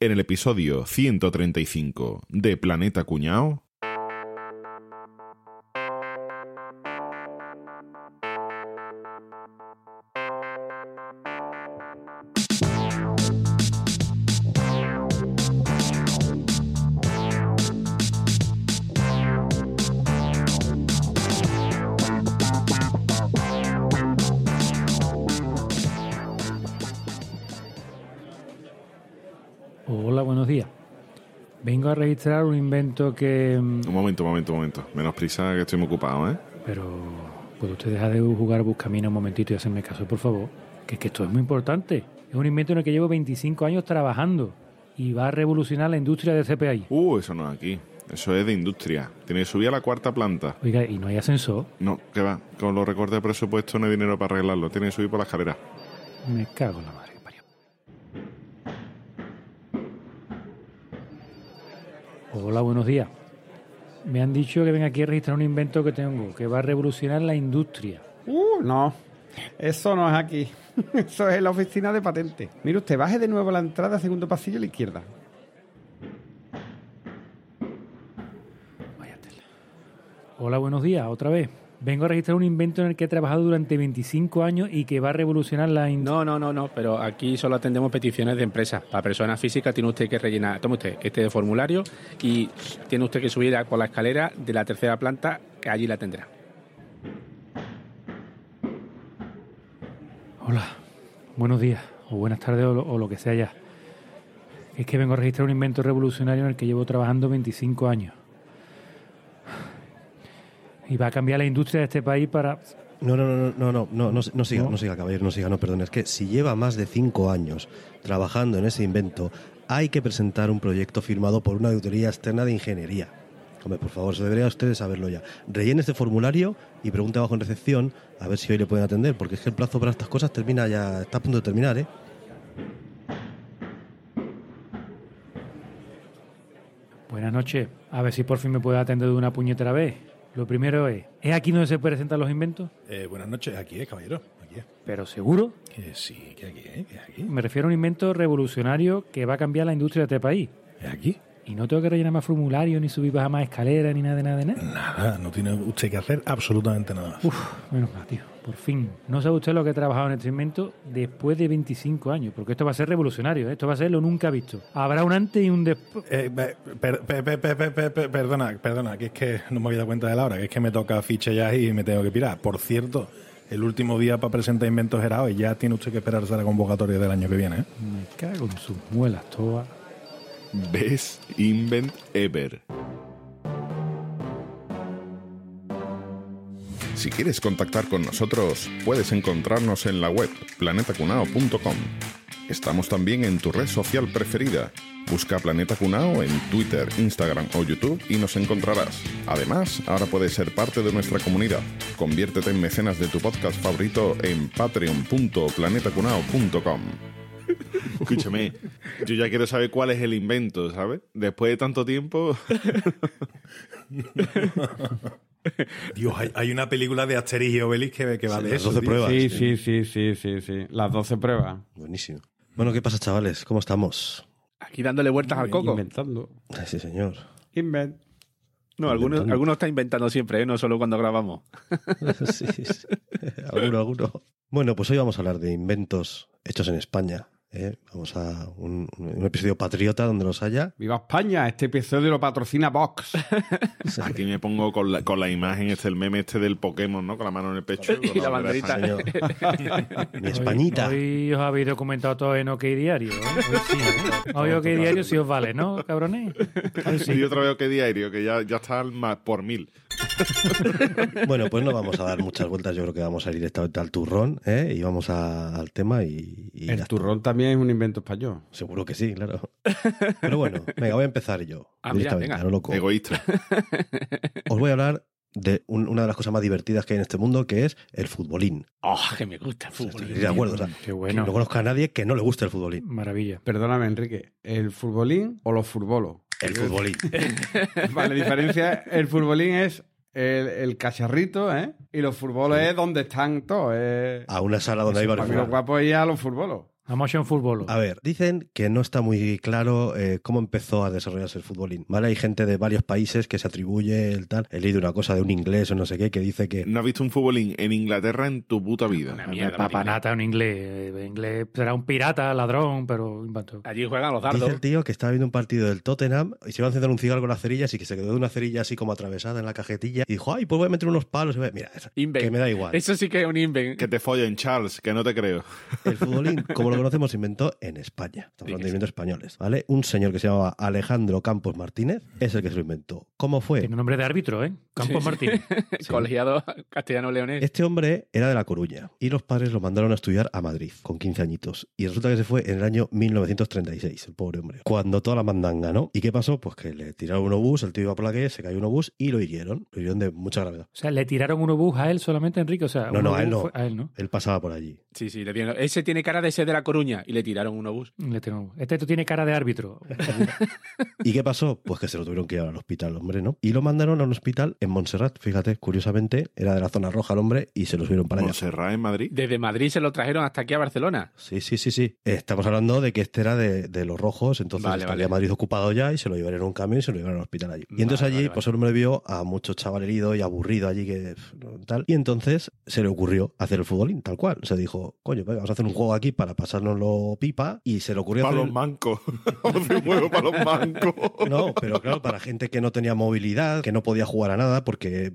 En el episodio 135 de Planeta Cuñao. Hola, buenos días. Vengo a registrar un invento que... mm, Un momento, un momento, un momento. Menos prisa que estoy muy ocupado, ¿eh? Pero, ¿puede usted dejar de jugar a Buscamino un momentito y hacerme caso, por favor? Que es que esto es muy importante. Es un invento en el que llevo 25 años trabajando y va a revolucionar la industria del CPI. Uh, eso no es aquí. Eso es de industria. Tiene que subir a la cuarta planta. Oiga, ¿y no hay ascensor? No, que va. Con los recortes de presupuesto no hay dinero para arreglarlo. Tiene que subir por la escalera. Me cago en la madre que parió. Hola, buenos días. Me han dicho que venga aquí a registrar un invento que tengo, que va a revolucionar la industria. Uh, no. Eso no es aquí. Eso es en la oficina de patente. Mire usted, baje de nuevo a la entrada, segundo pasillo a la izquierda. Hola, buenos días, otra vez. Vengo a registrar un invento en el que he trabajado durante 25 años y que va a revolucionar la industria. No, no, no, no, pero aquí solo atendemos peticiones de empresas. Para personas físicas tiene usted que rellenar, tome usted este formulario y tiene usted que subir por la escalera de la tercera planta, que allí la tendrá. Hola, buenos días, o buenas tardes, o lo, o lo que sea ya. Es que vengo a registrar un invento revolucionario en el que llevo trabajando 25 años. Y va a cambiar la industria de este país para... No, no, no, no, no, no, no, no siga, ¿No? no siga, caballero, no siga, no, perdón. Es que si lleva más de cinco años trabajando en ese invento, hay que presentar un proyecto firmado por una auditoría externa de ingeniería. Hombre, por favor, eso debería usted de saberlo ya. Rellene este formulario y pregunte abajo en recepción a ver si hoy le pueden atender, porque es que el plazo para estas cosas termina ya, está a punto de terminar, ¿eh? Buenas noches, a ver si por fin me puede atender de una puñetera vez. Lo primero es, ¿es aquí donde se presentan los inventos? Eh, buenas noches, aquí es, caballero. Aquí es. Pero seguro, Que sí, que aquí es, que aquí. me refiero a un invento revolucionario que va a cambiar la industria de este país. Es aquí. Y no tengo que rellenar más formularios, ni subir bajar más escaleras, ni nada de nada de nada. Nada, no tiene usted que hacer absolutamente nada. Uf, menos mal, tío. Por fin. No sabe usted lo que he trabajado en este invento después de 25 años, porque esto va a ser revolucionario, ¿eh? esto va a ser lo nunca visto. Habrá un antes y un después. Eh, pe- per- pe- pe- pe- pe- pe- pe- perdona, perdona, que es que no me había dado cuenta de la hora, que es que me toca ficha ya y me tengo que pirar. Por cierto, el último día para presentar inventos era hoy, ya tiene usted que esperarse a la convocatoria del año que viene. ¿eh? Me cago en sus muelas todas. Best Invent Ever. Si quieres contactar con nosotros, puedes encontrarnos en la web planetacunao.com. Estamos también en tu red social preferida. Busca Planeta Cunao en Twitter, Instagram o YouTube y nos encontrarás. Además, ahora puedes ser parte de nuestra comunidad. Conviértete en mecenas de tu podcast favorito en patreon.planetacunao.com. Escúchame, yo ya quiero saber cuál es el invento, ¿sabes? Después de tanto tiempo. Dios, hay, hay una película de Asterix y Obelix que, que va Sí, de las eso. 12 tío. pruebas. Sí, sí, sí, sí, sí, sí. Las 12 pruebas. Buenísimo. Bueno, ¿qué pasa, chavales? ¿Cómo estamos? Aquí dándole vueltas al coco. Inventando. Sí, señor. Invent. No, algunos, algunos está inventando siempre, ¿eh? no solo cuando grabamos. sí, sí. alguno, alguno. Bueno, pues hoy vamos a hablar de inventos hechos en España. ¿Eh? Vamos a un, un episodio patriota donde los haya. ¡Viva España! Este episodio lo patrocina Vox. Aquí me pongo con la, con la imagen, este, el meme este del Pokémon, ¿no? Con la mano en el pecho. Y con la banderita. Mi Españita. Hoy, hoy os habéis documentado todo en OK Diario. ¿eh? Hoy sí, ¿eh? Hoy OK Diario sí os vale, ¿no, cabrones? Hoy sí. Y otra vez que diario, que ya, ya está al por mil. Bueno, pues no vamos a dar muchas vueltas. Yo creo que vamos a ir directamente al turrón ¿eh? y vamos a- al tema. Y, El turrón también es un invento español. Seguro que sí, claro. Pero bueno, venga, voy a empezar yo. Ah, mira, directamente, venga. loco. Egoísta. Os voy a hablar de un- una de las cosas más divertidas que hay en este mundo, que es el futbolín. ¡Oh, que me gusta el fútbol! Estoy de acuerdo. o sea, Qué bueno. No conozco a nadie que no le guste el futbolín. Maravilla. Perdóname, Enrique. ¿El futbolín o los futbolos? El futbolín. Vale, la diferencia, el futbolín es el, el cacharrito, ¿eh? Y los futbolos es donde están todos. eh. A una sala donde hay Para varios mí lo futbolos. guapo es ir a los futbolos. Vamos a un fútbol. A ver, dicen que no está muy claro eh, cómo empezó a desarrollarse el futbolín. ¿Vale? Hay gente de varios países que se atribuye el tal. He leído una cosa de un inglés o no sé qué que dice que. No has visto un futbolín en Inglaterra en tu puta vida. Una mierda, Papanata en inglés. Eh, inglés será un pirata, ladrón, pero inventó. Allí juegan los Dice dardos. el tío que estaba viendo un partido del Tottenham y se iba a encender un cigarro con las cerillas y que se quedó de una cerilla así como atravesada en la cajetilla y dijo, ay, pues voy a meter unos palos. Y voy a-". Mira, eso, que me da igual. Eso sí que es un invent. Que te follen, Charles, que no te creo. El futbolín, como lo conocemos, se inventó en España. Estamos hablando de inventos españoles, ¿vale? Un señor que se llamaba Alejandro Campos Martínez es el que se lo inventó. ¿Cómo fue? Tiene nombre de árbitro, ¿eh? Campos Martínez. Colegiado castellano-leonés. Este hombre era de La Coruña y los padres lo mandaron a estudiar a Madrid con 15 añitos. Y resulta que se fue en el año 1936, el pobre hombre. Cuando toda la mandanga, ¿no? ¿Y qué pasó? Pues que le tiraron un obús, el tío iba por la calle, se cayó un obús y lo hirieron. Lo hirieron de mucha gravedad. O sea, le tiraron un obús a él solamente, Enrique. O sea, No, no, a él no. fue- A él, ¿no? Él pasaba por allí. Sí, sí, le dieron- Ese tiene cara de ser de La Coruña y le tiraron un obús. Le tiraron un obús. Este tiene cara de árbitro. ¿Y qué pasó? Pues que se lo tuvieron que llevar al hospital, hombre, ¿no? Y lo mandaron a un hospital en Montserrat, fíjate, curiosamente, era de la zona roja el hombre y se lo subieron para allá. Montserrat en Madrid. Desde Madrid se lo trajeron hasta aquí a Barcelona. Sí, sí, sí, sí. Estamos hablando de que este era de, de los rojos, entonces Vale, estaría vale. Madrid ocupado ya y se lo llevaron en un camión y se lo llevaron al hospital allí. Y entonces Vale, allí, vale, pues el hombre vio a mucho chaval herido y aburrido allí que tal. Y entonces se le ocurrió hacer el futbolín, tal cual. Se dijo, coño, venga, vamos a hacer un juego aquí para pasárnoslo pipa y se le ocurrió Para hacer... los mancos. Un juego para los mancos. No, pero claro, para gente que no tenía movilidad, que no podía jugar a nada porque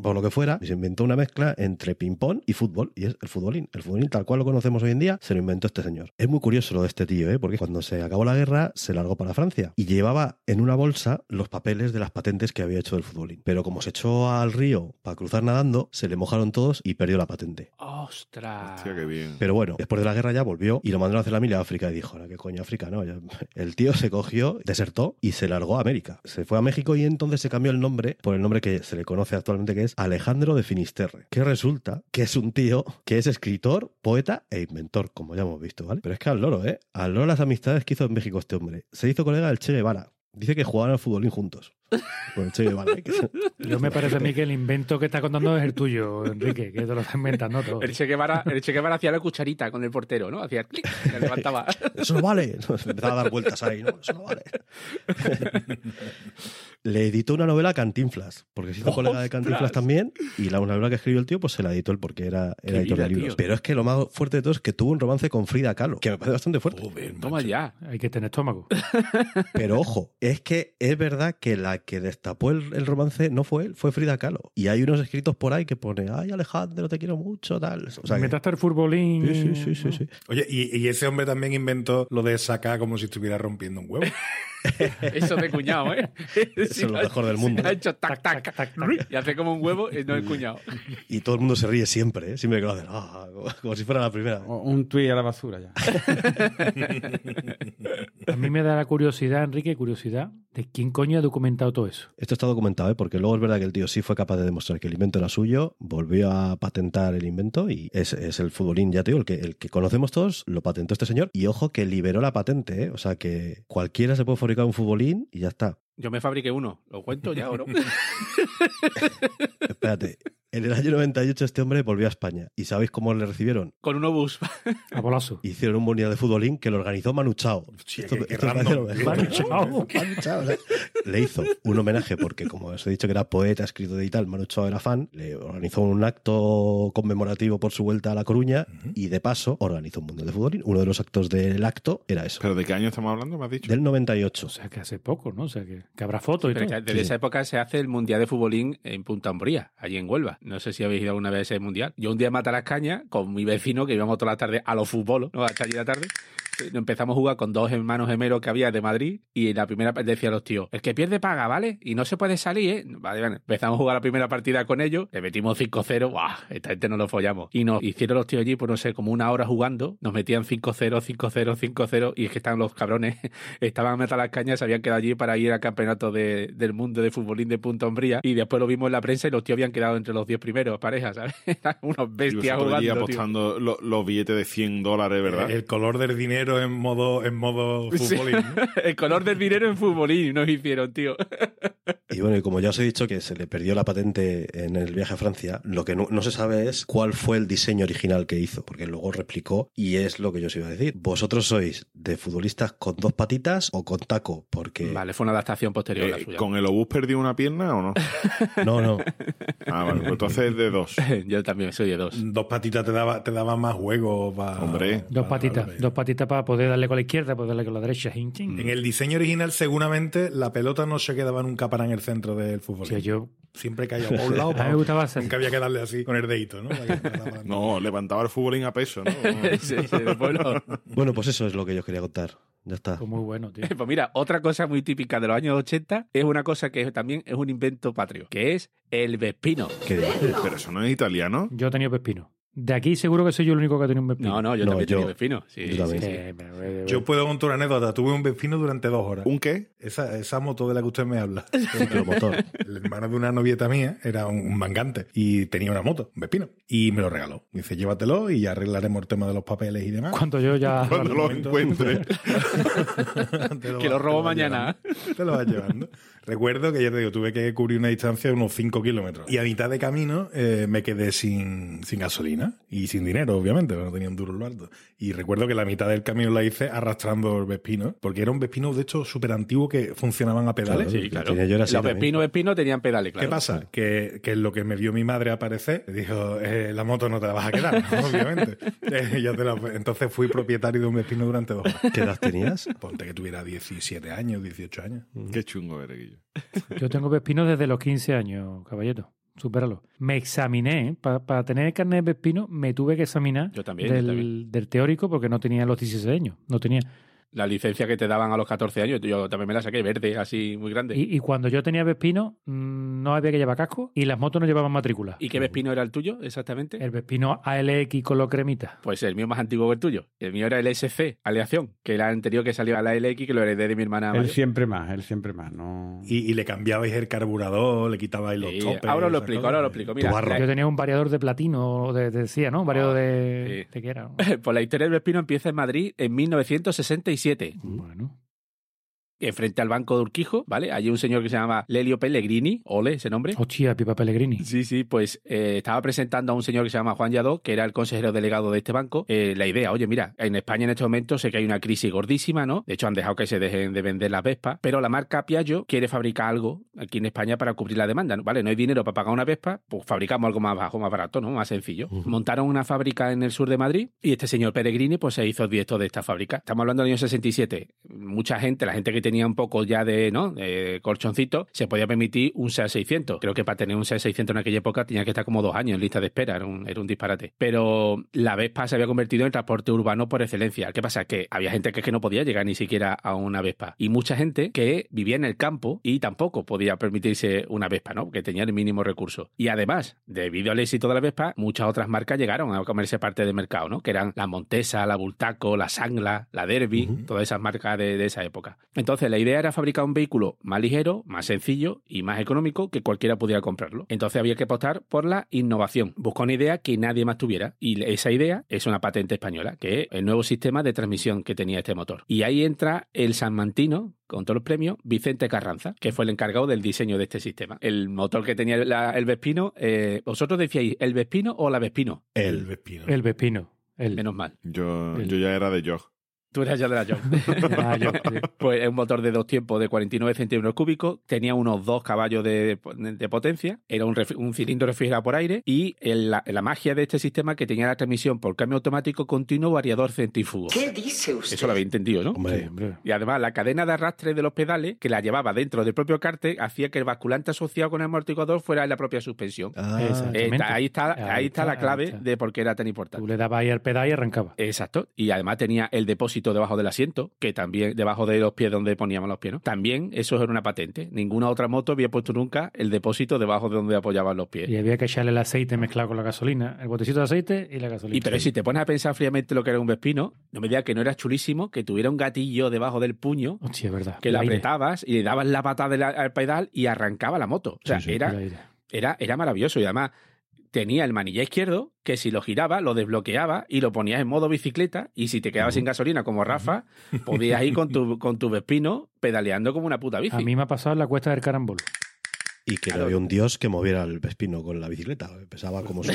por lo que fuera, se inventó una mezcla entre ping-pong y fútbol, y es el futbolín. El futbolín tal cual lo conocemos hoy en día, se lo inventó este señor. Es muy curioso lo de este tío, ¿eh? porque cuando se acabó la guerra, se largó para Francia y llevaba en una bolsa los papeles de las patentes que había hecho del futbolín. Pero como se echó al río para cruzar nadando, se le mojaron todos y perdió la patente. ¡Ostras! Hostia, qué bien. Pero bueno, después de la guerra ya volvió y lo mandaron a hacer la mili a África y dijo, ahora qué coño África, no. El tío se cogió, desertó y se largó a América. Se fue a México y entonces se cambió el nombre por el nombre que se le conoce actualmente que Alejandro de Finisterre. Que resulta que es un tío que es escritor, poeta e inventor, como ya hemos visto, ¿vale? Pero es que al loro, ¿eh? Al loro las amistades que hizo en México este hombre. Se hizo colega del Che Guevara. Dice que jugaban al futbolín juntos. Guevara. ¿eh? Que- Yo me parece a mí que el invento que está contando es el tuyo, Enrique, que te lo estás inventando todo. El Che, Guevara, el Che Guevara hacía la cucharita con el portero, ¿no? Hacía clic, la levantaba. Eso no vale. Se empezaba a dar vueltas ahí, ¿no? Eso no vale. Le editó una novela a Cantinflas, porque se hizo colega de Cantinflas también, y la una novela que escribió el tío, pues se la editó él porque era, era editor vida, de libros. tío. Pero es que lo más fuerte de todo es que tuvo un romance con Frida Kahlo, que me parece bastante fuerte. Joder, Toma ya. Hay que tener estómago. Pero ojo, es que es verdad que la que destapó el, el romance no fue él, fue Frida Kahlo. Y hay unos escritos por ahí que pone, ay Alejandro, te quiero mucho, tal. O sea, que- Inventaste el futbolín. sí, sí, sí, sí, sí. Oye, y, y ese hombre también inventó lo de sacar como si estuviera rompiendo un huevo. Eso de cuñado, ¿eh? es lo mejor del mundo. Ha hecho tac, tac, tac, Y hace como un huevo y no es cuñado. Y todo el mundo se ríe siempre, ¿eh? siempre que lo hacen, ah, como, como si fuera la primera. O un tuit a la basura ya. A mí me da la curiosidad, Enrique, curiosidad, de quién coño ha documentado todo eso. Esto está documentado, ¿eh? porque luego es verdad que el tío sí fue capaz de demostrar que el invento era suyo, volvió a patentar el invento y es, es el futbolín, ya te digo, el que, el que conocemos todos, lo patentó este señor y ojo que liberó la patente, ¿eh? o sea que cualquiera se puede fabricar un futbolín y ya está. Yo me fabriqué uno. ¿Lo cuento ya o no? Espérate, en el año 98 este hombre volvió a España y ¿sabéis cómo le recibieron? Con un obús. A bolazo. Hicieron un mundial de futbolín que lo organizó Manu Chao. Esto- qué- esto gracioso. tío. Manu Chao. Manu Chao, o sea, le hizo un homenaje porque, como os he dicho que era poeta, escritor y tal, Manu Chao era fan, le organizó un acto conmemorativo por su vuelta a La Coruña y de paso organizó un mundial de fútbol. Uno de los actos del acto era eso. ¿Pero de qué año estamos hablando, me has dicho? Del 98. O sea, que hace poco, ¿no? O sea, que, que habrá fotos y Pero todo. que desde Sí. esa época se hace el Mundial de Futbolín en Punta Umbría, allí en Huelva. No sé si habéis ido alguna vez a ese Mundial. Yo un día en Matalascaña, con mi vecino, que íbamos toda la tarde a los fútbol, ¿no? Hasta allí la tarde. Empezamos a jugar con dos hermanos gemelos que había de Madrid y en la primera decía los tíos, el que pierde paga, ¿vale? Y no se puede salir, ¿eh? Vale, vale. Empezamos a jugar la primera partida con ellos, le metimos 5-0, ¡buah! Esta gente no lo follamos. Y nos hicieron los tíos allí, por no sé, como una hora jugando, nos metían 5-0, 5-0, 5-0 y es que estaban los cabrones, estaban a las cañas, se habían quedado allí para ir al campeonato de- del mundo de futbolín de Punta Umbría y después lo vimos en la prensa y los tíos habían quedado entre los 10 primeros parejas, ¿sabes? Unos bestias jugando, apostando lo- los billetes de 100 dólares, ¿verdad? El color del dinero en modo, en modo Sí. futbolín. ¿no? El color del dinero en futbolín nos hicieron, tío. Y bueno, y como ya os he dicho que se le perdió la patente en el viaje a Francia, lo que no, no se sabe es cuál fue el diseño original que hizo, porque luego replicó y es lo que yo os iba a decir. ¿Vosotros sois de futbolistas con dos patitas o con taco? Porque... Vale, fue una adaptación posterior a la Eh, suya. ¿Con el obús perdió una pierna o no? No, no. Ah, vale, pues entonces es de dos. Yo también soy de dos. Dos patitas te daba, te daban más juego. pa- Hombre. Dos pa- patitas, pa- dos patitas para poder darle con la izquierda, poder darle con la derecha. En el diseño original, seguramente, la pelota no se quedaba nunca para en el centro del fútbol. O sea, yo Siempre caía por un lado. A mí para me gustaba hacer- Nunca había que darle así con el dedito, ¿no? Para para. No, levantaba el futbolín a peso, ¿no? Sí, sí, después no. Bueno, pues eso es lo que yo os quería contar. Ya está. Pues muy bueno, tío. Pues mira, otra cosa muy típica de los años 80 es una cosa que también es un invento patrio, que es el vespino. Pero eso no es italiano. Yo he tenido pepino. De aquí seguro que soy yo el único que ha tenido un pepino. No, no, yo No, también yo- tenía vespino. Sí, yo también. sí, sí. Eh, Yo puedo contar una anécdota. Tuve un vecino durante dos horas. ¿Un qué? Esa, esa moto de la que usted me habla. El motor. El hermano de una novieta mía era un, un mangante y tenía una moto, un vespino, y me lo regaló. Me dice, llévatelo y ya arreglaremos el tema de los papeles y demás. Cuando yo ya... Cuando lo encuentre. Que lo robo mañana. llevando. Te lo vas llevando. Recuerdo que ya te digo, tuve que cubrir una distancia de unos 5 kilómetros. Y a mitad de camino eh, me quedé sin, sin gasolina y sin dinero, obviamente, porque no tenía un duro en lo alto. Y recuerdo que la mitad del camino la hice arrastrando el Vespino, porque era un Vespino, de hecho, súper antiguo que funcionaban a pedales. Claro. Sí, claro. yo era así los también. vespinos, vespinos tenían pedales, claro. ¿Qué pasa? Que, que lo que me vio mi madre aparecer, dijo, eh, la moto no te la vas a quedar, ¿no? obviamente. Eh, yo te la- entonces fui propietario de un Vespino durante dos horas. ¿Qué edad tenías? Ponte que tuviera 17 años, 18 años. Qué chungo eres, Yo tengo pepino desde los 15 años, caballero. Supéralo. Me examiné, para tener el carnet de pepino, me tuve que examinar Yo también, yo del, también. del teórico porque no tenía los 16 años. No tenía. La licencia que te daban a los 14 años, yo también me la saqué verde, así muy grande. ¿Y, Y, y cuando yo tenía Vespino, mm, no había que llevar casco y las motos no llevaban matrícula. qué vespino era el tuyo, exactamente? El Vespino ALX con lo cremita. Pues el mío más antiguo que el tuyo. El mío era el SC, Aleación, que era el anterior que salió a la LX, que lo heredé de mi hermana. Él siempre más, él siempre más. No... Y, y le cambiabais el carburador, le quitabais los Sí, topes. ahora lo explico, ahora lo explico. Mira, la- Yo tenía un variador de platino, de, de- decía, ¿no? Un variador Ah, de... sí. ¿De qué era? no? pues la historia del Vespino empieza en Madrid en 1967. Bueno. Eh, frente al banco de Urquijo, ¿vale? Allí un señor que se llama Lelio Pellegrini, ole ese nombre. Hostia, Pipa Pellegrini. Sí, sí, pues eh, estaba presentando a un señor que se llama Juan Lladó, que era el consejero delegado de este banco, eh, la idea, oye, mira, en España en este momento sé que hay una crisis gordísima, ¿no? De hecho, han dejado que se dejen de vender las Vespas, pero la marca Piaggio quiere fabricar algo aquí en España para cubrir la demanda, ¿no? ¿vale? No hay dinero para pagar una Vespa, pues fabricamos algo más bajo, más barato, ¿no? Más sencillo. Montaron una fábrica en el sur de Madrid y este señor Pellegrini, pues se hizo el director de esta fábrica. Estamos hablando del año 67. Mucha gente, la gente que tenía un poco ya de, ¿no? De colchoncito, se podía permitir un SEA 600. Creo que para tener un SEA 600 en aquella época tenía que estar como dos años en lista de espera, era un, era un disparate. Pero la Vespa se había convertido en transporte urbano por excelencia. ¿Qué pasa? Que había gente que, es que no podía llegar ni siquiera a una Vespa. Y mucha gente que vivía en el campo y tampoco podía permitirse una Vespa, ¿no? Que tenía el mínimo recurso. Y además, debido al éxito de la Vespa, muchas otras marcas llegaron a comerse parte del mercado, ¿no? Que eran la Montesa, la Bultaco, la Sangla, la Derby, todas esas marcas de, de esa época. Entonces, la idea era fabricar un vehículo más ligero, más sencillo y más económico que cualquiera pudiera comprarlo. Entonces había que apostar por la innovación. Busca una idea que nadie más tuviera. Y esa idea es una patente española, que es el nuevo sistema de transmisión que tenía este motor. Y ahí entra el sanmantino, con todos los premios, Vicente Carranza, que fue el encargado del diseño de este sistema. El motor que tenía la- el Vespino, eh, vosotros decíais, ¿el Vespino o la Vespino? El El. Vespino. El Vespino. El... Menos mal. Yo, El- yo ya era de Jog. Tú eras ya de la John. Ah, yo- Pues es un motor de dos tiempos de 49 centímetros cúbicos, tenía unos dos caballos de, de potencia, era un, cilindro refrigerado por aire y el- la, la magia de este sistema que tenía la transmisión por cambio automático continuo variador centrífugo. ¿Qué dice usted? Eso lo había entendido, ¿no? Hombre, Sí, hombre. Y además la cadena de arrastre de los pedales que la llevaba dentro del propio cárter hacía que el basculante asociado con el amortiguador fuera la propia suspensión. Ah, Eh, ahí está, ahí Ahí está está, la ahí clave está. de por qué era tan importante. Tú le dabas ahí al pedal y arrancaba. Exacto. Y además tenía el depósito debajo del asiento, que también, debajo de los pies donde poníamos los pies, ¿no? También eso era una patente. Ninguna otra moto había puesto nunca el depósito debajo de donde apoyaban los pies. Y había que echarle el aceite mezclado con la gasolina. El botecito de aceite y la gasolina. Y pero si te pones a pensar fríamente lo que era un Vespino, no me digas que no era chulísimo, que tuviera un gatillo debajo del puño, Hostia, es verdad. que lo apretabas y le dabas la patada al pedal y arrancaba la moto. O sea, Sí, sí, era, era, era maravilloso y además tenía el manillar izquierdo que si lo giraba lo desbloqueaba y lo ponías en modo bicicleta y si te quedabas sin gasolina como Rafa podías ir con tu, con tu Vespino pedaleando como una puta bici. A mí me ha pasado en la cuesta del carambol. Y que no había un dios que moviera el Vespino con la bicicleta. Pesaba como su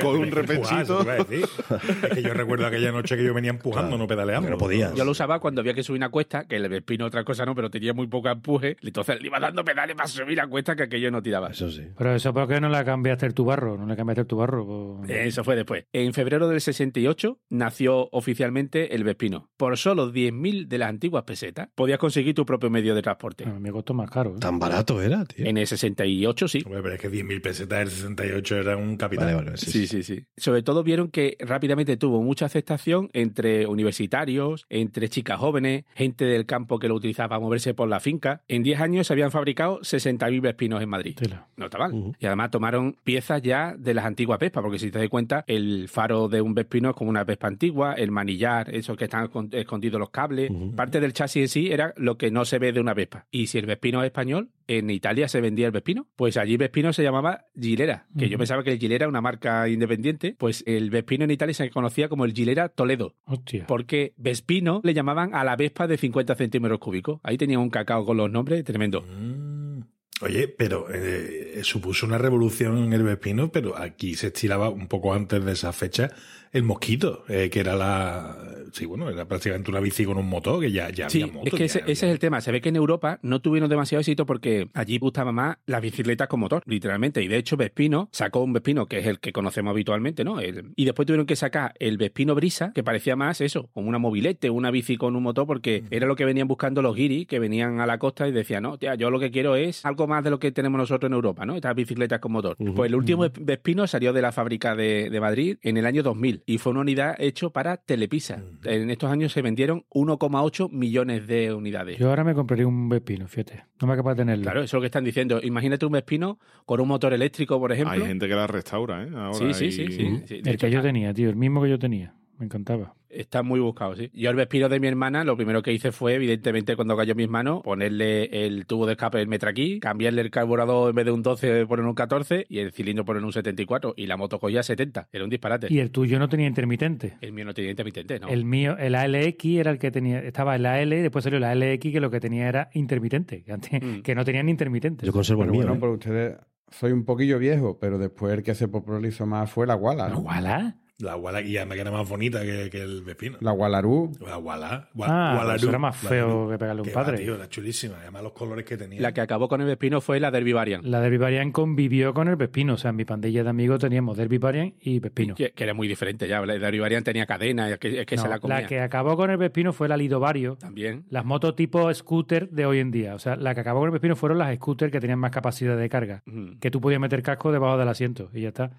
con, un repechito. Es que yo recuerdo aquella noche que yo venía empujando, no pedaleando. no podías. Yo lo usaba cuando había que subir una cuesta, que el Vespino otra cosa no, pero tenía muy poco empuje. Entonces le iba dando pedales para subir la cuesta que aquello no tiraba. Eso sí. Pero eso, ¿por qué no la cambiaste el tu barro? ¿No le cambiaste el tu barro? Eso fue después. En febrero del 68 nació oficialmente el Vespino. Por solo 10.000 de las antiguas pesetas podías conseguir tu propio medio de transporte. A mí me costó más caro. ¿eh? Barato era, tío. En el 68 sí. Hombre, pero es que 10.000 pesetas del 68 era un capital. Vale, vale, sí, Sí, sí, sí. Sobre todo vieron que rápidamente tuvo mucha aceptación entre universitarios, entre chicas jóvenes, gente del campo que lo utilizaba para moverse por la finca. En 10 años se habían fabricado 60.000 Vespinos en Madrid. Tela. No está mal. Y además tomaron piezas ya de las antiguas Vespas, porque si te das cuenta, el faro de un Vespino es como una Vespa antigua, el manillar, esos que están escon- escondidos los cables. Parte del chasis en sí era lo que no se ve de una Vespa. Y si el Vespino es español, en Italia se vendía el Vespino. Pues allí Vespino se llamaba Gilera, que yo pensaba que el Gilera era una marca independiente. Pues el Vespino en Italia se conocía como el Gilera Toledo. Hostia. Porque Vespino le llamaban a la Vespa de 50 centímetros cúbicos. Ahí tenía un cacao con los nombres tremendo. Mm. Oye, pero eh, supuso una revolución en el Vespino, pero aquí se estilaba un poco antes de esa fecha el mosquito, eh, que era la. Sí, bueno, era prácticamente una bici con un motor, que ya, ya Sí, había motos. es que ese, ese es el tema. Se ve que en Europa no tuvieron demasiado éxito porque allí gustaba más las bicicletas con motor, literalmente. Y de hecho, Vespino sacó un Vespino que es el que conocemos habitualmente, ¿no? El- y después tuvieron que sacar el Vespino Brisa, que parecía más eso, como una mobilete, una bici con un motor, porque era lo que venían buscando los guiris que venían a la costa y decían, no, tía, yo lo que quiero es algo más de lo que tenemos nosotros en Europa, ¿no? Estas bicicletas con motor. Pues el último Vespino salió de la fábrica de, de Madrid en el año 2000 y fue una unidad hecho para Telepisa. En estos años se vendieron 1,8 millones de unidades. Yo ahora me compraría un Vespino, fíjate. No me capaz de tenerlo. Claro, eso es lo que están diciendo. Imagínate un Vespino con un motor eléctrico, por ejemplo. Hay gente que la restaura, ¿eh? Ahora Sí, sí, y- sí, sí, sí. De el hecho, que yo tenía, tío. El mismo que yo tenía. Me encantaba. Está muy buscado, sí. Yo el Vespino de mi hermana, lo primero que hice fue, evidentemente, cuando cayó en mis manos, ponerle el tubo de escape del Metraquí, cambiarle el carburador en vez de un 12 poner un 14 y el cilindro poner un 74 y la moto cogía 70. Era un disparate. Y el tuyo no tenía intermitente. El mío no tenía intermitente, ¿no? El mío, el ALX era el que tenía, estaba el AL y después salió el ALX que lo que tenía era intermitente, que, antes- Mm. que no tenía ni intermitente. Yo conservo el mío. bueno, ¿eh? pero ustedes soy un poquillo viejo, pero después el que se popularizó más fue la Walla, ¿no? ¿Guala? La Walla, y además que era más bonita que, que el Vespino. La Wallarú. La Walla. Ah, eso era más feo que pegarle a un Que va, padre. tío, era chulísima. Además, los colores que tenía. La que acabó con el Vespino fue la Derby Variant. La Derby Variant convivió con el Vespino. O sea, en mi pandilla de amigos teníamos Derby Variant y Vespino. Que, que era muy diferente ya. La Derby Variant tenía cadena, es que, es que No, se la comía. que acabó con el Vespino fue la Lido Vario. También. Las motos tipo scooter de hoy en día. O sea, la que acabó con el Vespino fueron las scooters que tenían más capacidad de carga. Que tú podías meter casco debajo del asiento y ya está.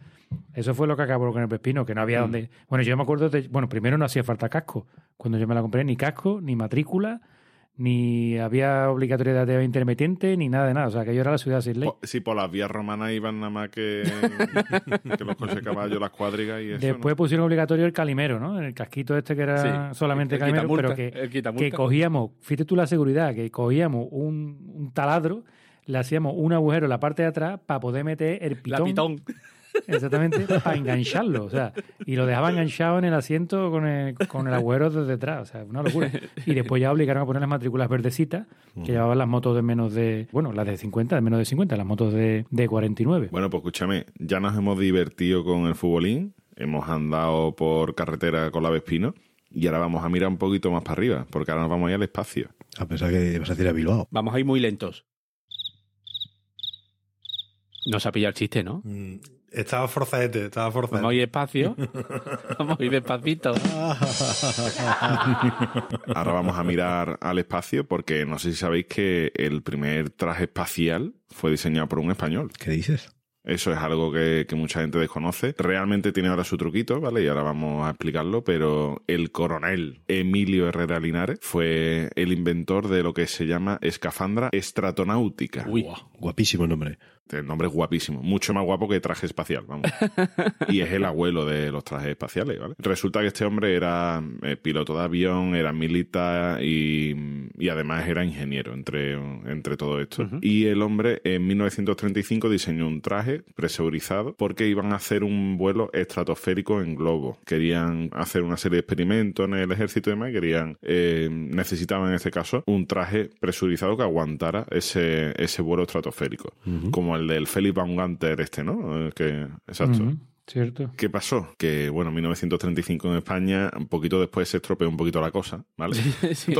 Eso fue lo que acabó con el Vespino, que no había Mm. donde... Bueno, yo me acuerdo de... Bueno, primero no hacía falta casco. Cuando yo me la compré, ni casco, ni matrícula, ni había obligatoriedad de intermitente, ni nada de nada. O sea, que yo era la ciudad sin ley. Po- Sí, por las vías romanas iban nada más que, que los coches de caballo, las cuadrigas y eso. Después ¿no? pusieron obligatorio el calimero, ¿no? El casquito este que era Sí, solamente el calimero, pero que, el que cogíamos, fíjate tú la seguridad, que cogíamos un, un taladro, le hacíamos un agujero en la parte de atrás para poder meter el La pitón. Exactamente, para engancharlo, o sea, y lo dejaba enganchado en el asiento con el, con el agujero desde detrás, o sea, una locura. Y después ya obligaron a poner las matrículas verdecitas, que llevaban las motos de menos de, bueno, las de 50, de menos de 50, las motos de, de 49. Bueno, pues escúchame, ya nos hemos divertido con el futbolín, hemos andado por carretera con la Vespino y ahora vamos a mirar un poquito más para arriba, porque ahora nos vamos a ir al espacio. A pesar que vas a decir a Bilbao. Vamos a ir muy lentos. No se ha pillado el chiste, ¿no? Mm, Estaba forzadete, estaba forzadete. Vamos a ir despacio. Vamos a ir despacito. Ahora vamos a mirar al espacio porque no sé si sabéis que el primer traje espacial fue diseñado por un español. ¿Qué dices? Eso es algo que, que mucha gente desconoce. Realmente tiene ahora su truquito, ¿vale? Y ahora vamos a explicarlo, pero el coronel Emilio Herrera Linares fue el inventor de lo que se llama escafandra estratonáutica. Uy, Guapísimo nombre. El nombre es guapísimo, mucho más guapo que traje espacial, vamos. y es el abuelo de los trajes espaciales, ¿vale? Resulta que este hombre era eh, piloto de avión, era militar y, y además era ingeniero entre, entre todo esto. Y el hombre en 1935 diseñó un traje presurizado porque iban a hacer un vuelo estratosférico en globo. Querían hacer una serie de experimentos en el ejército y demás querían, eh, necesitaban en este caso un traje presurizado que aguantara ese, ese vuelo estratosférico. Como el del Felix Van Ganter este, ¿no? Eh, exacto. Cierto. ¿Qué pasó? Que, bueno, en 1935 en España, un poquito después se estropeó un poquito la cosa, ¿vale? Sí,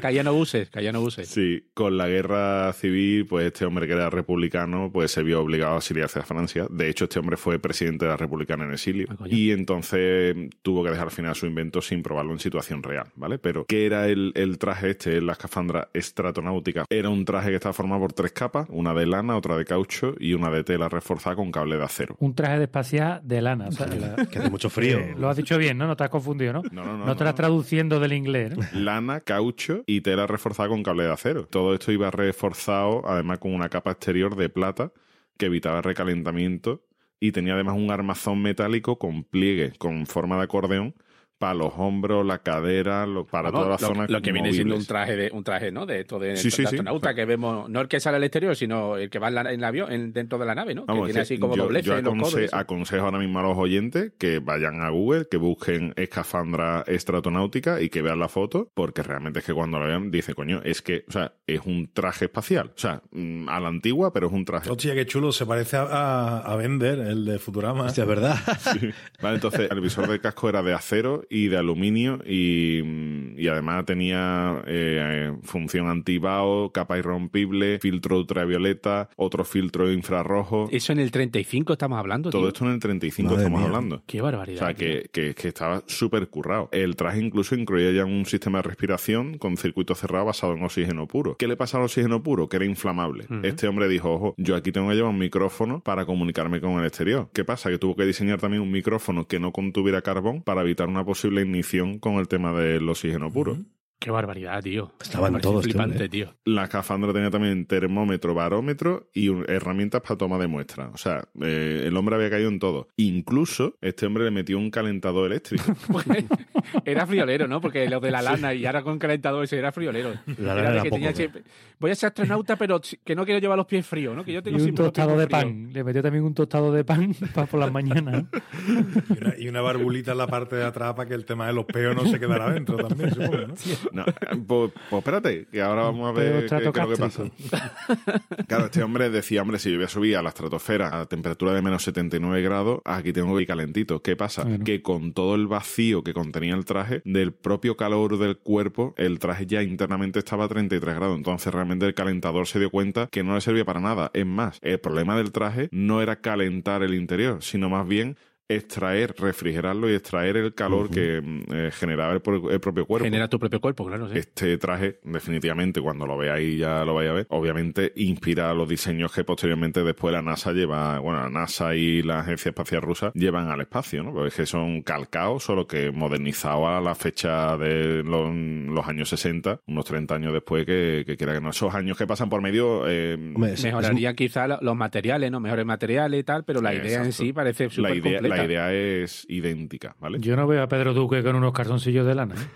caían obuses, caían obuses. Sí, con la guerra civil, pues este hombre que era republicano, pues se vio obligado a exiliarse a Francia. De hecho, este hombre fue presidente de la Republicana en exilio. Ah, y entonces tuvo que dejar al final su invento sin probarlo en situación real, ¿vale? Pero, ¿qué era el, el traje este, la escafandra estratonáutica? Era un traje que estaba formado por tres capas, una de lana, otra de caucho y una de tela reforzada con cable de acero. Un traje de espacial de lana. o sea, la- Que hace mucho frío. eh, lo has dicho bien, ¿no? No te has confundido, ¿no? No, no, no, te estás no. traduciendo del inglés, ¿no? lana, caucho y tela reforzada con cable de acero. Todo esto iba reforzado, además, con una capa exterior de plata que evitaba el recalentamiento y tenía además un armazón metálico con pliegue, con forma de acordeón, para los hombros, la cadera, lo- para Vamos, toda la lo, zona. lo que viene siendo un traje de un traje no de esto de, Sí, sí, de sí. astronauta que vemos no el que sale al exterior sino el que va en, la- en el avión en- dentro de la nave no Vamos, que tiene así como yo, yo en los codos aconse- eso. aconsejo ahora mismo a los oyentes que vayan a Google, que busquen escafandra estratonáutica y que vean la foto, porque realmente es que cuando lo vean dice, coño, es que, o sea, es un traje espacial. O sea, mm, a la antigua, pero es un traje. Hostia, qué chulo. Se parece a, a, a Bender, el de Futurama. Hostia, ¿verdad? Vale, entonces el visor del casco era de acero y de aluminio y, mm, y además tenía eh, función antibao, capa irrompible, filtro ultravioleta, otro filtro infrarrojo. eso en el 35 estamos hablando Todo tío. esto en el 35 Madre estamos mía. hablando. qué O barbaridad sea, tío. que, que, que estaba súper currado. El traje incluso incluía ya un sistema de respiración con circuito cerrado basado en oxígeno puro. ¿Qué le pasa al oxígeno puro? Que era inflamable. Este hombre dijo, ojo, yo aquí tengo que llevar un micrófono para comunicarme con el exterior. ¿Qué pasa? Que tuvo que diseñar también un micrófono que no contuviera carbón para evitar una posible ignición con el tema del oxígeno puro. Qué barbaridad tío Estaban todos, tío, flipante eh. tío La escafandra tenía también termómetro, barómetro y un- herramientas para toma de muestra. O sea, eh, el hombre había caído en todo. Incluso este hombre le metió un calentador eléctrico. Porque era friolero, ¿no? Porque lo de la lana y ahora con calentador ese era friolero. La lana Era que poco, tenía ¿no? siempre- Voy a ser astronauta, pero que no quiero llevar los pies fríos, ¿no? Que yo Y tengo un los pies tostado de pan. Le metió también un tostado de pan para por las mañanas. ¿no? Y una, y una barbulita en la parte de atrás para que el tema de los peos no se quedara dentro también, supongo, ¿no? No, pues, pues espérate, que ahora vamos a ver qué, qué es lo que pasa. Claro, este hombre decía, hombre, si yo voy a subir a la estratosfera a temperatura de menos 79 grados, aquí tengo que ir calentito. ¿Qué pasa? Bueno. Que con todo el vacío que contenía el traje, del propio calor del cuerpo, el traje ya internamente estaba a 33 grados. Entonces realmente el calentador se dio cuenta que no le servía para nada. Es más, el problema del traje no era calentar el interior, sino más bien extraer, refrigerarlo y extraer el calor que mm, eh, generaba el, pro- el propio cuerpo. Genera tu propio cuerpo, claro, sí. Este traje, definitivamente, cuando lo veáis ya lo vais a ver, obviamente inspira los diseños que posteriormente después la NASA lleva, bueno, la NASA y la Agencia Espacial Rusa llevan al espacio, ¿no? Porque es que son calcados, solo que modernizados a la fecha de los, los años 60, unos 30 años después, que, que quiera que no. Esos años que pasan por medio, eh, Mejorarían quizá lo- los materiales, ¿no? Mejores materiales y tal, pero la idea en sí parece la súper idea, completa. La idea es idéntica, ¿vale? Yo no veo a Pedro Duque con unos calzoncillos de lana. ¿eh?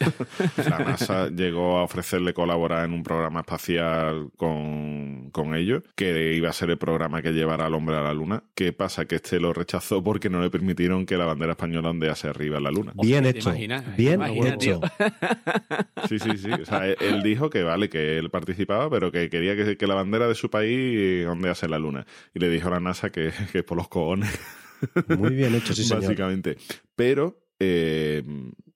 La NASA llegó a ofrecerle colaborar en un programa espacial con, con ellos, que iba a ser el programa que llevara al hombre a la Luna. ¿Qué pasa? Que este lo rechazó porque no le permitieron que la bandera española ondease arriba en la Luna. Bien ¿te hecho. imaginas? Bien Imagina, hecho. tío. Sí, sí, sí. O sea, él- él dijo que vale, que él participaba, pero que quería que, que la bandera de su país ondease en la Luna. Y le dijo a la NASA que, que por los cojones. Muy bien hecho, sí, señor. básicamente. Pero eh,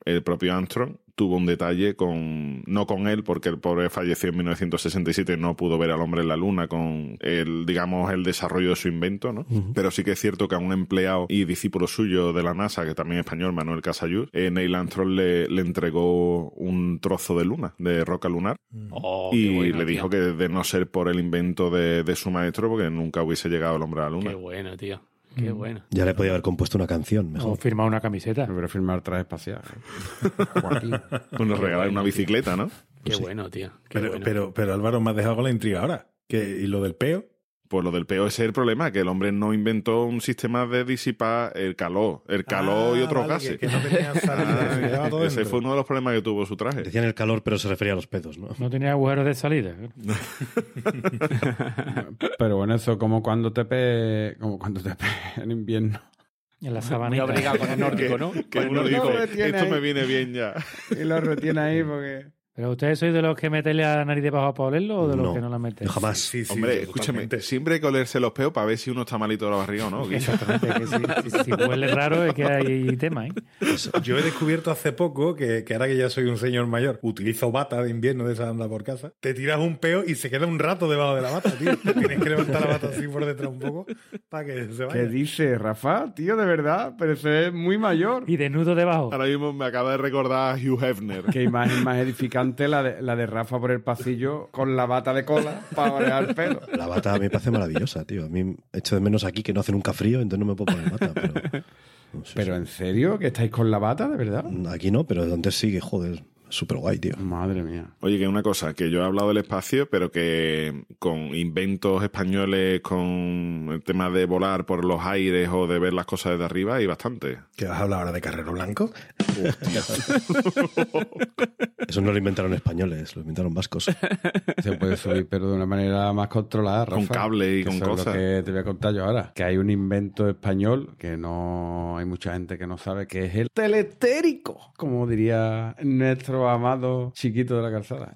el propio Armstrong tuvo un detalle con, no con él, porque el pobre falleció en 1967 y no pudo ver al hombre en la luna con el, digamos, el desarrollo de su invento, ¿no? Pero sí que es cierto que a un empleado y discípulo suyo de la NASA, que también es español, Manuel Casayud, eh, Neil Armstrong le, le entregó un trozo de luna, de roca lunar, Oh, qué y bueno, le tío. dijo que de no ser por el invento de, de su maestro, porque nunca hubiese llegado el hombre a la luna. Qué bueno, tío. Qué Mm. bueno. Ya le podía haber compuesto una canción, O mejor. firmar una camiseta. A firmar traje espacial. Joaquín. Pues nos regalaron una bicicleta, ¿no? Qué bueno, tío. Qué Pero, bueno. pero, pero Álvaro, me has dejado con la intriga ahora. ¿Qué, ¿Y lo del peo? Pues lo del peo ese es el problema, que el hombre no inventó un sistema de disipar el calor, el calor y Ah, otros vale, gases. Que, que no tenía salida, todo ese dentro. fue uno de los problemas que tuvo su traje. Decían el calor, pero se refería a los pedos, ¿no? No tenía agujeros de salida. Pero bueno, eso como cuando te pe... como cuando te pe en invierno. En la Muy sabanita. obligado con el nórdico, ¿no? Que uno retiene esto ahí. me viene bien ya. Y lo retiene ahí porque... ¿Pero ustedes sois de los que meterle a la nariz debajo para olerlo o de los No, que no la meten? jamás. Sí, sí, Hombre, totalmente. escúchame, siempre hay que olerse los peos para ver si uno está malito de la barriga o no. Exactamente, que si, si- si huele raro es que hay tema, ¿eh? Yo he descubierto hace poco que, que ahora que ya soy un señor mayor, utilizo bata de invierno de esa anda por casa. Te tiras un peo y se queda un rato debajo de la bata, tío. Te tienes que levantar la bata así por detrás un poco para que se vaya. ¿Qué dice, Rafa? Tío, de verdad, pero ese es muy mayor. Y desnudo debajo. Ahora mismo me acaba de recordar a Hugh Hefner. Qué imagen más edificante la de, la de Rafa por el pasillo con la bata de cola para variar el pelo. La bata a mí me parece maravillosa, tío. A mí echo de menos aquí que no hace nunca frío, entonces no me puedo poner bata. Pero, no sé, ¿Pero en serio? ¿Que estáis con la bata, de verdad? sí. Aquí no, pero donde sigue, joder, súper guay, tío. Madre mía. Oye, que una cosa, que yo he hablado del espacio, pero que con inventos españoles, con el tema de volar por los aires o de ver las cosas desde arriba, hay bastante. ¿Qué vas a hablar ahora de Carrero Blanco? Eso no lo inventaron españoles, lo inventaron vascos. Se puede subir, pero de una manera más controlada, Rafa. Con cable y Que con eso es cosas. Lo que te voy a contar yo ahora. Que hay un invento español que no hay mucha gente que no sabe, que es el teletérico, como diría nuestro amado chiquito de la calzada.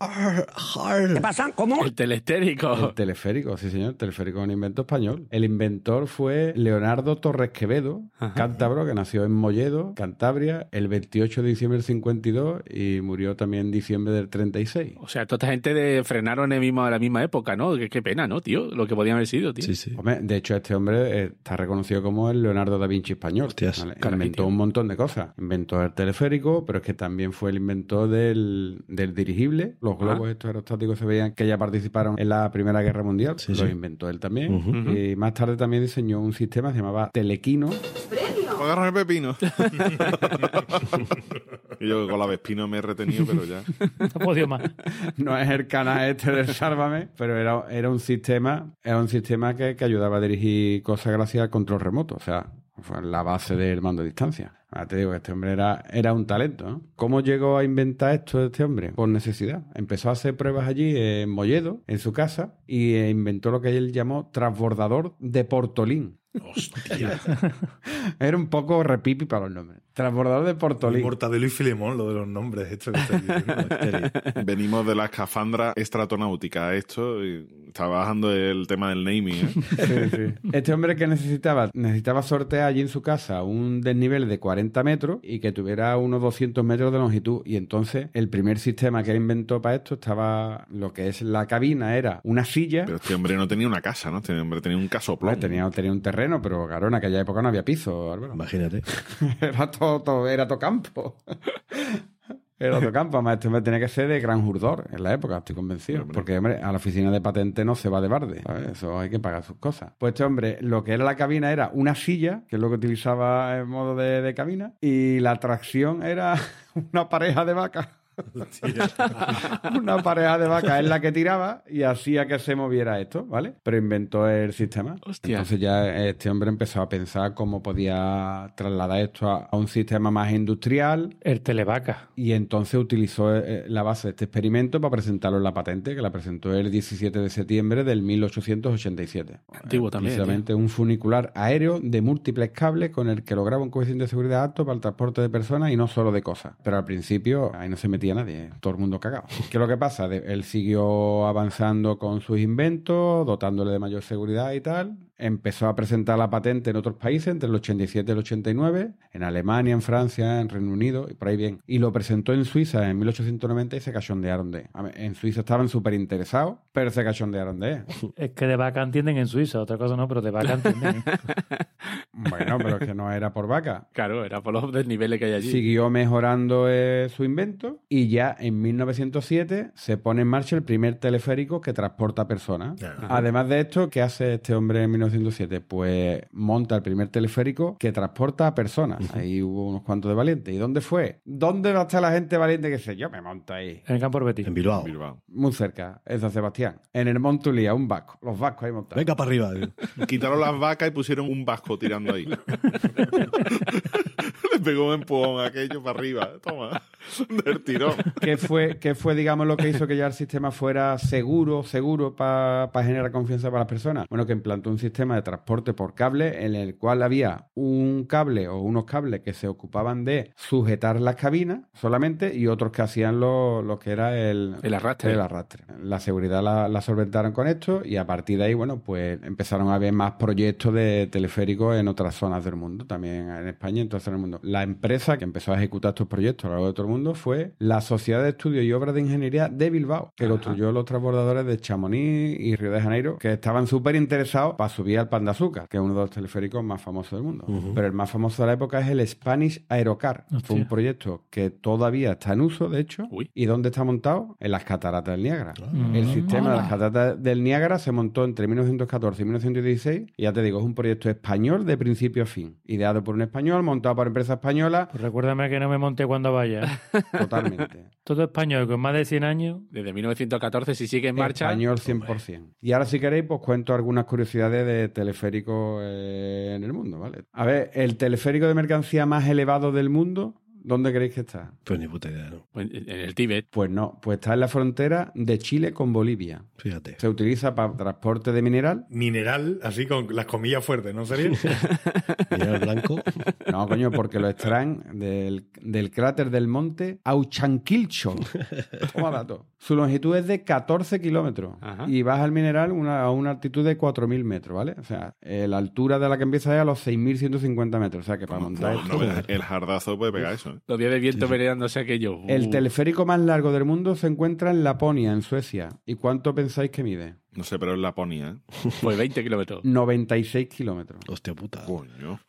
El telestérico. El teleférico, sí señor, el teleférico es un invento español. El inventor fue Leonardo Torres Quevedo, cántabro, que nació en Molledo, Cantabria, el 28 de diciembre del 52 y murió también en diciembre del 36. O sea, toda esta gente de frenaron en mismo, a la misma época, ¿no? Qué, qué pena, ¿no, tío? Lo que podían haber sido, tío. Sí, sí. Hombre, de hecho, este hombre eh, está reconocido como el Leonardo da Vinci español. Hostias, ¿vale? caray, Inventó tío. un montón de cosas. Inventó el teleférico, pero es que también fue el inventor del, del dirigible. Los Ah. globos estos aerostáticos se veían que ya participaron en la Primera Guerra Mundial. Sí, Los sí. inventó él también. Y más tarde también diseñó un sistema que se llamaba Telequino. Agarra el pepino. y yo con la Vespino me he retenido, pero ya. No podido más. No es el canal este del Sálvame, pero era, era un sistema, era un sistema que, que ayudaba a dirigir cosas gracias al control remoto. O sea, fue la base del mando a distancia. Ahora te digo que este hombre era, era un talento. ¿no? ¿Cómo llegó a inventar esto este hombre? Por necesidad. Empezó a hacer pruebas allí en Molledo, en su casa, y eh, inventó lo que él llamó transbordador de portolín. Hostia. Era un poco repipi para los nombres. Transbordador de portolín. Mortadelo y Filemón, lo de los nombres, esto que diciendo. Venimos de la escafandra estratonáutica. Esto y está bajando el tema del naming. ¿eh? Sí, sí. Este hombre que necesitaba, necesitaba sortear allí en su casa un desnivel de 40 metros y que tuviera unos 200 metros de longitud. Y entonces el primer sistema que él inventó para esto estaba, lo que es la cabina, era una silla. Pero este hombre no tenía una casa, ¿no? Este hombre tenía un casoplón. Tenía, tenía un terreno, pero claro, en aquella época no había piso, Álvaro. Imagínate. Era todo, todo- era todo campo. Era todo campo, además hombre tenía que ser de gran jurdor en la época, estoy convencido. Hombre. Porque, hombre, a la oficina de patente no se va de barde, ¿sabes? Eso hay que pagar sus cosas. Pues este hombre, lo que era la cabina era una silla, que es lo que utilizaba en modo de, de cabina, y la tracción era una pareja de vacas. una pareja de vacas es la que tiraba y hacía que se moviera esto, ¿vale? Pero inventó el sistema. Hostia. Entonces ya este hombre empezó a pensar cómo podía trasladar esto a, un sistema más industrial El televaca. y entonces utilizó eh, la base de este experimento para presentarlo en la patente, que la presentó el 17 de septiembre del 1887. Antiguo también, Precisamente un funicular aéreo de múltiples cables con el que lograba un coeficiente de seguridad alto para el transporte de personas y no solo de cosas. Pero al principio ahí no se metía nadie, todo el mundo cagado. ¿Qué es lo que pasa? Él siguió avanzando con sus inventos, dotándole de mayor seguridad y tal. Empezó a presentar la patente en otros países, entre el 87 y el 89, en Alemania, en Francia, en Reino Unido y por ahí bien. Y lo presentó en Suiza en 1890 y se cachondearon de. En Suiza estaban súper interesados, pero se cachondearon de. Es que de vaca entienden en Suiza, otra cosa no, pero de vaca entienden. Bueno, pero es que no era por vaca. Claro, era por los desniveles que hay allí. Siguió mejorando eh, su invento y ya en 1907 se pone en marcha el primer teleférico que transporta personas. Ajá. Además de esto, ¿qué hace este hombre en 1907, pues monta el primer teleférico que transporta a personas. Ahí hubo unos cuantos de valientes. ¿Y dónde fue? ¿Dónde va a estar la gente valiente que dice, yo me monto ahí? En el campo Betis. En Bilbao. Bilbao. Muy cerca, es San Sebastián. En el Montulía, un vasco. Los vascos ahí montados. Venga para arriba. Quitaron las vacas y pusieron un vasco tirando ahí. Le pegó un empujón a aquello para arriba. Toma. Del tirón. ¿Qué fue, qué fue, digamos, lo que hizo que ya el sistema fuera seguro, seguro para generar confianza para las personas? Bueno, que implantó un sistema de transporte por cable en el cual había un cable o unos cables que se ocupaban de sujetar las cabinas solamente y otros que hacían lo, lo que era el, El arrastre. el arrastre. La seguridad la, la solventaron con esto y a partir de ahí, bueno, pues empezaron a haber más proyectos de teleféricos en otras zonas del mundo, también en España y en todas zonas del mundo. La empresa que empezó a ejecutar estos proyectos a lo largo de todo el mundo fue la Sociedad de Estudios y Obras de Ingeniería de Bilbao, que construyó los transbordadores de Chamonix y Río de Janeiro, que estaban súper interesados para subir al Pan de Azúcar, que es uno de los teleféricos más famosos del mundo. Pero el más famoso de la época es el Spanish Aerocar. Fue Hostia. un proyecto que todavía está en uso, de hecho. Uy. ¿Y dónde está montado? En las cataratas del Niágara. Mm. El sistema de las cataratas del Niágara se montó entre 1914 y 1916. Y ya te digo, es un proyecto español de principio a fin. Ideado por un español, montado por empresa española, Pues recuérdame que no me monte cuando vaya. totalmente. Todo español con más de 100 años. Desde 1914, si sigue en marcha. Español 100%. Y ahora, si queréis, pues cuento algunas curiosidades de teleférico eh, en el mundo, ¿vale? A ver, el teleférico de mercancía más elevado del mundo, ¿dónde creéis que está? Pues ni puta idea, ¿no? En en el Tíbet. Pues no, pues está en la frontera de Chile con Bolivia. Fíjate. Se utiliza para transporte de mineral. Mineral, así con las comillas fuertes, ¿no sería? Mineral blanco. No, coño, porque lo extraen del, del cráter del monte Auchanquilcho. Toma dato. Su longitud es de 14 kilómetros Ajá. y baja el mineral una- a una altitud de 4.000 metros, ¿vale? O sea, eh, la altura de la que empieza es a los 6.150 metros. O sea, que para montar No, esto... no el jardazo puede pegar eso. ¿eh? Los días de viento veredándose aquello. El teleférico más largo del mundo se encuentra en Laponia, en Suecia. ¿Y cuánto pensáis que mide? No sé, pero es Laponia. ¿eh? Pues 20 kilómetros. 96 kilómetros. Hostia puta. Coño.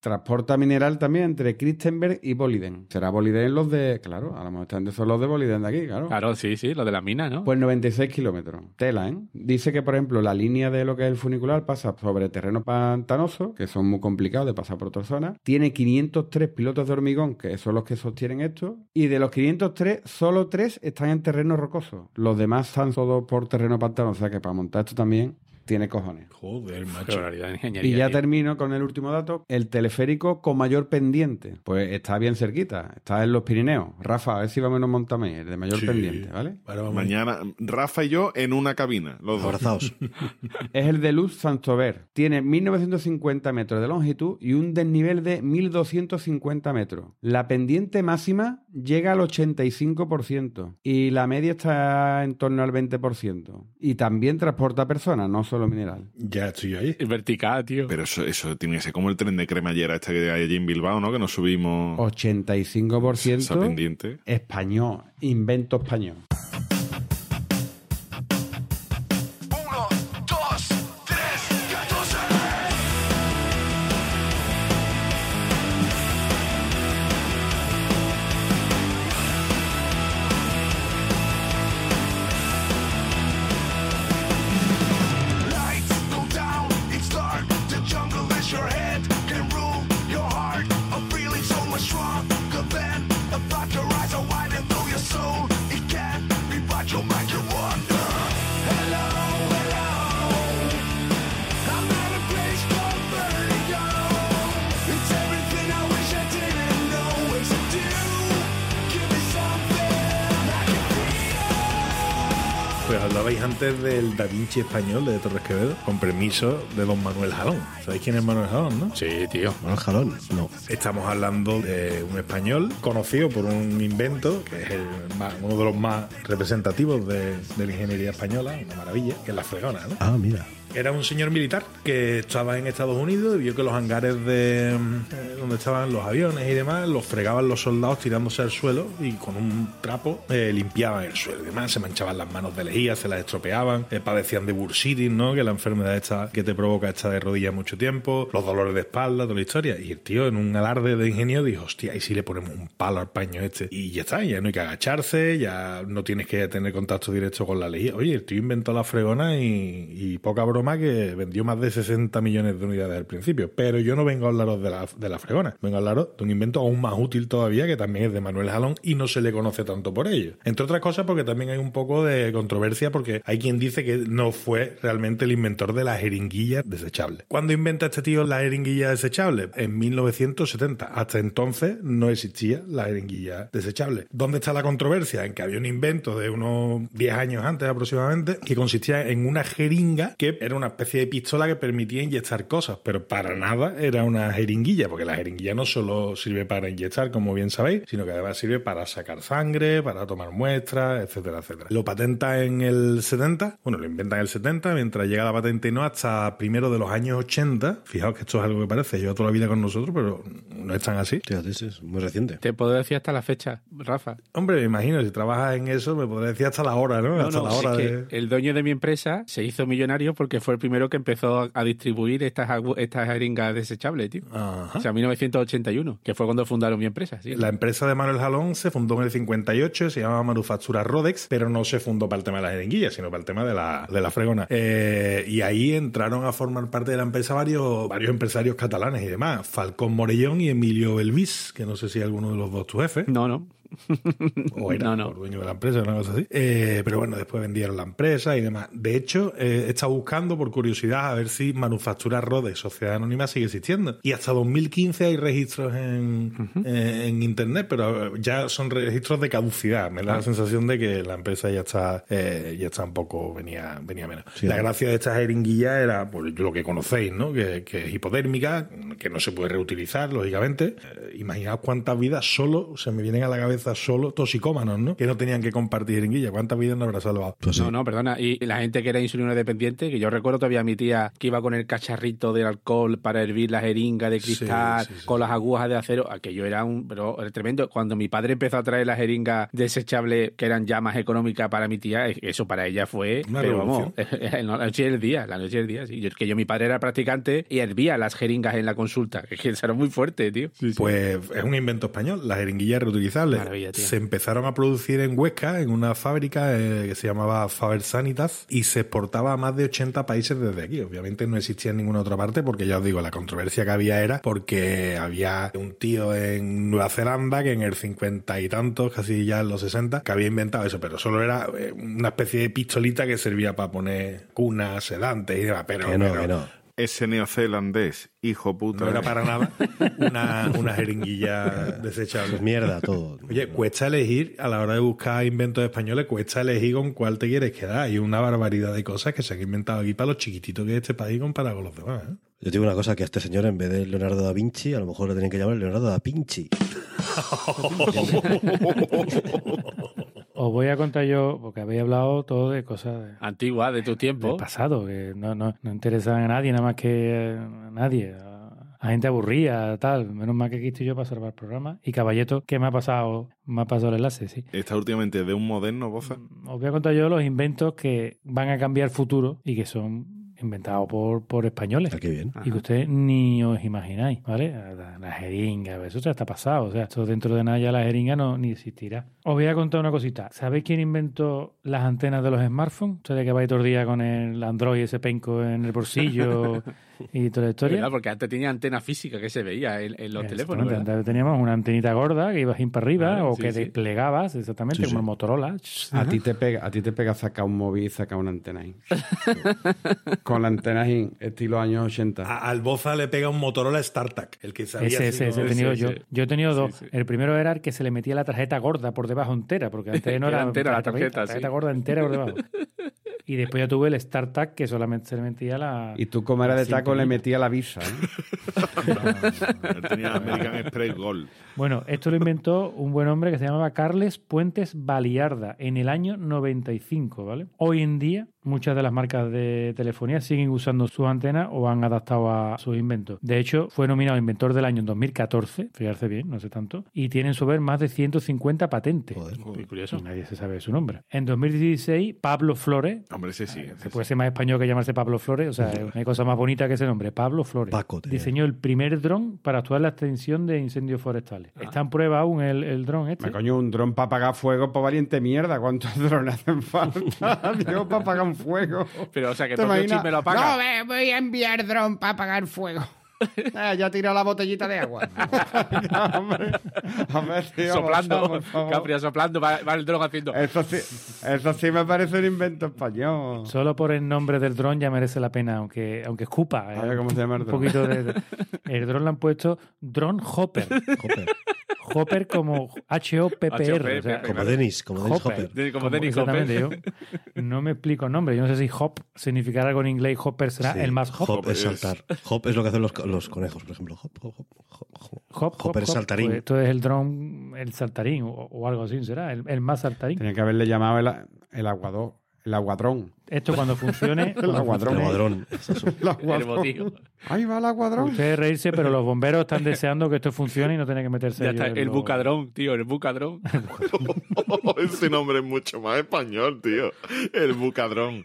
Transporta mineral también entre Christenberg y Boliden. Será Boliden los de... Claro, a lo mejor están de son los de Boliden de aquí, claro. Claro, sí, sí, lo de la mina, ¿no? Pues 96 kilómetros. Tela, ¿eh? Dice que, por ejemplo, la línea de lo que es el funicular pasa sobre terreno pantanoso, que son muy complicados de pasar por otras zonas. Tiene 503 pilotos de hormigón, que son los que sostienen esto. Y de los 503, solo 3 están en terreno rocoso. Los demás están todos por terreno pantanoso. O sea que para montar esto también tiene cojones. Joder, macho. barbaridad de ingeniería. Y ya tío. termino con el último dato. El teleférico con mayor pendiente. Pues está bien cerquita. Está en los Pirineos. Rafa, a ver si vamos y nos montamos. El de mayor Sí. pendiente, ¿vale? Mañana, Rafa y yo en una cabina. Los dos. Abrazaos. Es el de Luz Santover. Tiene 1950 metros de longitud y un desnivel de 1250 metros. La pendiente máxima llega al 85% y la media está en torno al 20%. Y también transporta personas, no solo mineral. Ya estoy ahí. Es vertical, tío. Pero eso, eso tiene que ser como el tren de cremallera este que hay allí en Bilbao, ¿no? Que nos subimos esa 85% pendiente. español, invento español. Hablabais antes del Da Vinci español de Torres Quevedo, con permiso de don Manuel Jalón. ¿Sabéis quién es Manuel Jalón, no? Sí, tío. Manuel Jalón. No. Estamos hablando de un español conocido por un invento que es el más- uno de los más representativos de, de la ingeniería española, una maravilla, que es la fregona, ¿no? Ah, mira. Era un señor militar que estaba en Estados Unidos y vio que los hangares de mm, donde estaban los aviones y demás los fregaban los soldados tirándose al suelo y con un trapo eh, limpiaban el suelo y demás. Se manchaban las manos de lejía, se las estropeaban, eh, padecían de bursitis, ¿no? Que la enfermedad esta que te provoca esta de rodilla mucho tiempo, los dolores de espalda, toda la historia. Y el tío, en un alarde de ingenio, dijo: Hostia, ¿y si le ponemos un palo al paño este? Y ya está, ya no hay que agacharse, ya no tienes que tener contacto directo con la lejía. Oye, el tío inventó la fregona y, y poca broma que vendió más de 60 millones de unidades al principio. Pero yo no vengo a hablaros de la, de la fregona, vengo a hablaros de un invento aún más útil todavía que también es de Manuel Jalón y no se le conoce tanto por ello. Entre otras cosas porque también hay un poco de controversia porque hay quien dice que no fue realmente el inventor de la jeringuilla desechable. ¿Cuándo inventa este tío la jeringuilla desechable? En 1970. Hasta entonces no existía la jeringuilla desechable. ¿Dónde está la controversia? En que había un invento de unos 10 años antes aproximadamente que consistía en una jeringa que era una especie de pistola que permitía inyectar cosas, pero para nada era una jeringuilla, porque la jeringuilla no solo sirve para inyectar, como bien sabéis, sino que además sirve para sacar sangre, para tomar muestras, etcétera, etcétera. Lo patenta en el 70, bueno, lo inventa en el 70, mientras llega la patente no hasta primero de los años 80. Fijaos que esto es algo que parece, lleva toda la vida con nosotros, pero no es tan así. Fíjate, sí, es muy reciente. Te puedo decir hasta la fecha, Rafa. Hombre, me imagino, si trabajas en eso, me podrás decir hasta la hora, ¿no? No, hasta no, la hora es que de... el dueño de mi empresa se hizo millonario porque fue el primero que empezó a distribuir estas, estas jeringas desechables, tío. Ajá. O sea, 1981, que fue cuando fundaron mi empresa, sí. La empresa de Manuel Jalón se fundó en el 58, se llamaba Manufactura Rodex, pero no se fundó para el tema de la jeringuilla, sino para el tema de la, de la fregona. Eh, y ahí entraron a formar parte de la empresa varios, varios empresarios catalanes y demás. Falcón Morellón y Emilio Belvis, que no sé si alguno de los dos tu jefe. No, no. O era No, no. dueño de la empresa, una cosa así. Eh, pero bueno, después vendieron la empresa y demás. De hecho, eh, he estado buscando por curiosidad a ver si Manufactura Rhodes, Sociedad Anónima, sigue existiendo. Y hasta 2015 hay registros en, eh, en Internet, pero ya son registros de caducidad. Me da la sensación de que la empresa ya está, eh, ya está un poco, venía, venía menos. la gracia de esta jeringuilla era pues, lo que conocéis, ¿no? Que, que es hipodérmica, que no se puede reutilizar, lógicamente. Eh, imaginaos cuántas vidas solo se me vienen a la cabeza solo toxicómanos, ¿no? Que no tenían que compartir jeringuilla. ¿Cuántas vidas no habrá salvado? Pues sí. No, no, perdona. Y la gente que era insulino dependiente, que yo recuerdo todavía a mi tía que iba con el cacharrito del alcohol para hervir la jeringa de cristal, Sí, sí, sí. con las agujas de acero, aquello era un pero era tremendo. Cuando mi padre empezó a traer las jeringas desechables que eran ya más económicas para mi tía, eso para ella fue, Una pero vamos, revolución. la noche y el día, la noche y el día, sí. Yo- que yo mi padre era practicante y hervía las jeringas en la consulta, que, que eso era muy fuerte, tío. Pues es un invento español, la jeringuilla reutilizable. Maravilla, tío. se empezaron a producir en Huesca, en una fábrica eh, que se llamaba Faber Sanitas, y se exportaba a más de 80 países desde aquí. Obviamente no existía en ninguna otra parte, porque ya os digo, la controversia que había era porque había un tío en Nueva Zelanda que en el 50 y tantos, casi ya en los 60, que había inventado eso, pero solo era eh, una especie de pistolita que servía para poner cunas, sedantes y demás. Pero, Que no, pero que no. Ese neozelandés, hijo puta. no era para nada una, una jeringuilla desechable. Pues mierda, todo. Oye, cuesta elegir, a la hora de buscar inventos españoles, cuesta elegir con cuál te quieres quedar. Hay una barbaridad de cosas que se han inventado aquí para los chiquititos que es este país comparado con los demás. ¿eh? Yo digo una cosa, que a este señor en vez de Leonardo da Vinci, a lo mejor le tienen que llamar Leonardo da Pinchi. Os voy a contar yo, porque habéis hablado todo de cosas de- Antigua, de tu del tiempo. pasado, que no, no, no interesan a nadie, nada más que a nadie. A, a gente aburrida, tal. Menos mal que aquí estoy yo para salvar el programa. Y Caballeto, que me ha pasado, me ha pasado el enlace, sí. Está últimamente de un moderno, Boza. Os voy a contar yo los inventos que van a cambiar el futuro y que son inventados por, por españoles. Ah, qué bien. Y que ustedes ni os imagináis, ¿vale? La, la jeringa, eso ya está pasado. O sea, esto dentro de nada ya la jeringa no ni existirá. Os voy a contar una cosita. ¿Sabéis quién inventó las antenas de los smartphones? Ustedes que vais todo el día con el Android, ese penco en el bolsillo y toda la historia. ¿Verdad? Porque antes tenía antena física que se veía en, en los teléfonos. Antes teníamos una antenita gorda que ibas in para arriba Ah, o sí, que sí. desplegabas, exactamente, Sí, como el Motorola. A ti te pega, a ti te pega sacar un móvil y sacar una antena ahí. Con la antena ahí, estilo años 80. A- al Boza le pega un Motorola StarTAC, el que sabía. Ese, ese, ese he tenido ese, yo. ese. Yo he tenido dos. sí. El primero era el que se le metía la tarjeta gorda por debajo entera, porque antes no Era era entera la tarjeta, tarjeta sí. gorda entera por debajo. Y después ya tuve el StarTAC que solamente se le metía la. Y tú, como era de taco, le metía la visa. ¿eh? Él tenía American Express Gold. Bueno, esto lo inventó un buen hombre que se llamaba Carles Puentes Baliarda en el año 95, ¿vale? Hoy en día, muchas de las marcas de telefonía siguen usando sus antenas o han adaptado a sus inventos. De hecho, fue nominado Inventor del Año en 2014, fijarse bien, no sé tanto, y tiene en su haber más de 150 patentes. Joder. Muy curioso. Y nadie se sabe su nombre. En 2016, Pablo Flores, Hombre, ese sí. Se puede ser más español que llamarse Pablo Flores, o sea, no hay cosa más bonita que ese nombre, Pablo Flores. Paco, Diseñó el primer dron para actuar en la extinción de incendios forestales. Está en prueba aún el, el dron este. Me coño, un dron para apagar fuego, pues valiente mierda. ¿Cuántos drones hacen falta? Digo, para apagar un fuego. Pero, o sea, que chip me lo apaga. No, voy a enviar dron para apagar fuego. Eh, ya tira la botellita de agua. Hombre, hombre, tío, soplando. Capria soplando, va, va el dron haciendo. Eso sí, eso sí me parece un invento español. Solo por el nombre del dron ya merece la pena, aunque, aunque escupa. A ver eh, cómo se llama el un dron. poquito de, de- El dron le han puesto Drone Hopper. Hopper. Hopper como H-O-P-P-R. o sea, H-O-P-P-R. Como Denis, como Denis Hopper. Hopper. De- como Como- Dennis exactamente, Hopper. yo no me explico el nombre. Yo no sé si hop significará algo en inglés. Hopper será Sí, el más hop. Hop es es- saltar. Hop es lo que hacen los, los conejos, por ejemplo. Hop, hop, hop, hop, hop. Hop, es saltarín. Pues esto es el dron, el saltarín o, o algo así será, el, el más saltarín. Tenía que haberle llamado el, el aguador, el aguadrón. Esto cuando funcione, cuando aguadrón. El un- El El aguadrón. Ahí va el aguadrón. ustedes reírse, pero los bomberos están deseando que esto funcione y no tener que meterse Ya está, el lo- bucadrón, tío, el bucadrón. Ese nombre es mucho más español, tío. El bucadrón.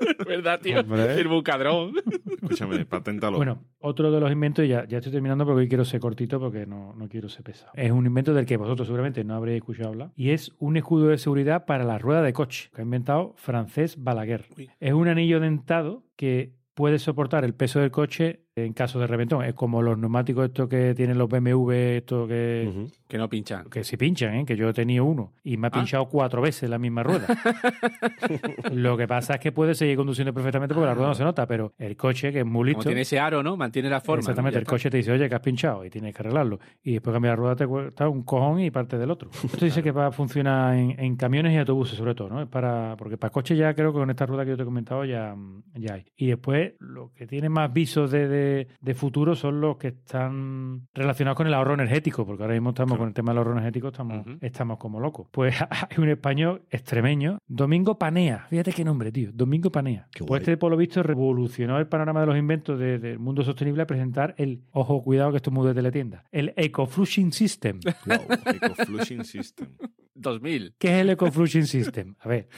¿Verdad, tío? Hombre. El bucadrón. Escúchame, paténtalo. Bueno, otro de los inventos, ya, ya estoy terminando porque hoy quiero ser cortito porque no, no quiero ser pesado. Es un invento del que vosotros seguramente no habréis escuchado hablar y es un escudo de seguridad para la rueda de coche que ha inventado Francés Balaguer. Uy. Es un anillo dentado que puede soportar el peso del coche en caso de reventón. Es como los neumáticos estos que tienen los BMW, estos que. Que no pinchan. que si pinchan, ¿eh? que yo he tenido uno y me ha Ah. pinchado cuatro veces la misma rueda. Lo que pasa es que puede seguir conduciendo perfectamente porque la rueda no se nota, pero el coche, que es muy Como listo, tiene ese aro, ¿no? Mantiene la forma. Exactamente, ¿no? el coche te dice, oye, que has pinchado y tienes que arreglarlo. Y después cambiar la rueda te cuesta un cojón y parte del otro. Esto dice que va a funcionar en, en camiones y autobuses, sobre todo, ¿no? Es para, porque para coches ya creo que con esta rueda que yo te he comentado ya, ya hay. Y después, lo que tiene más visos de, de- de futuro son los que están relacionados con el ahorro energético, porque ahora mismo estamos con el tema del ahorro energético, estamos, estamos como locos. Pues hay un español extremeño, Domingo Panea. Fíjate qué nombre, tío. Domingo Panea. Qué Pues guay. este, por lo visto, revolucionó el panorama de los inventos de- del mundo sostenible a presentar el, ojo, cuidado que esto es muy de teletienda, el Ecoflushing System. Ecoflushing System. 2000. ¿Qué es el Ecoflushing System? A ver,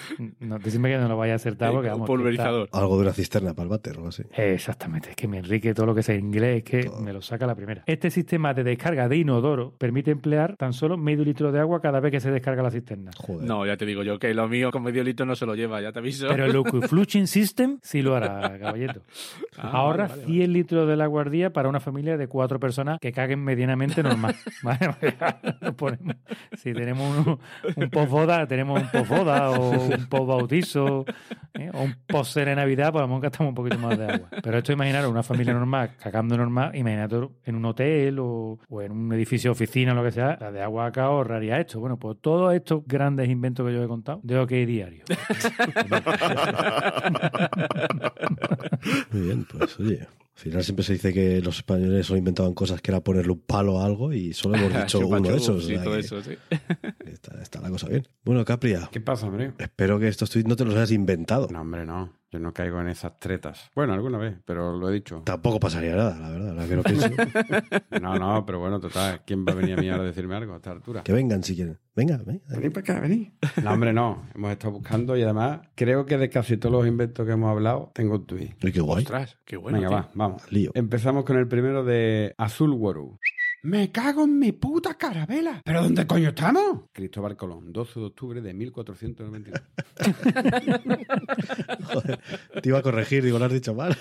no, decime que no lo vaya a acertar porque Un vamos. pulverizador. Algo de una cisterna para el váter o algo así. Exactamente, es que me enrique todo lo que sea inglés, es que me lo saca la primera. Este sistema de descarga de inodoro permite emplear tan solo medio litro de agua cada vez que se descarga la cisterna. Joder. No, ya te digo yo que lo mío con medio litro no se lo lleva, ya te aviso. Pero el Ecoflushing System sí lo hará, caballito. Ah, Ahorra vale, vale, 100 litros del agua al día para una familia de cuatro personas que caguen medianamente normal. Vale, Nos ponemos- si tenemos un, un posboda, tenemos un posboda o un posbautizo ¿eh? o un post de Navidad, pues a lo mejor gastamos un poquito más de agua. Pero esto imaginaros una familia normal cagando normal, imagínate en un hotel o, o en un edificio de oficina o lo que sea, la de agua acá ahorraría esto. Bueno, pues todos estos grandes inventos que yo he contado, que ir diario. Muy bien, pues oye. Al final siempre se dice que los españoles solo inventaban cosas que era ponerle un palo a algo y solo hemos dicho uno de esos. o Sí, sea todo que eso, sí. Está, está la cosa bien. Bueno, Capria, ¿Qué pasa, hombre? espero que estos tweets no te los hayas inventado. No, hombre, no. Yo no caigo en esas tretas. Bueno, alguna vez, pero lo he dicho. Tampoco pasaría nada, la verdad, ahora que lo pienso. No, no, pero bueno, total. ¿Quién va a venir a mí ahora a decirme algo a esta altura? que vengan si quieren. Venga, venga. Vení para acá, vení. No, hombre, no. Hemos estado buscando y además creo que de casi todos los inventos que hemos hablado tengo un tuit. Qué guay. Ostras, qué bueno. Venga, tío. va, vamos. Lío. Empezamos con el primero de Azul Waru. ¡Me cago en mi puta carabela! ¿Pero dónde coño estamos? Cristóbal Colón, 12 de octubre de 1499. Joder, te iba a corregir, digo, lo has dicho mal.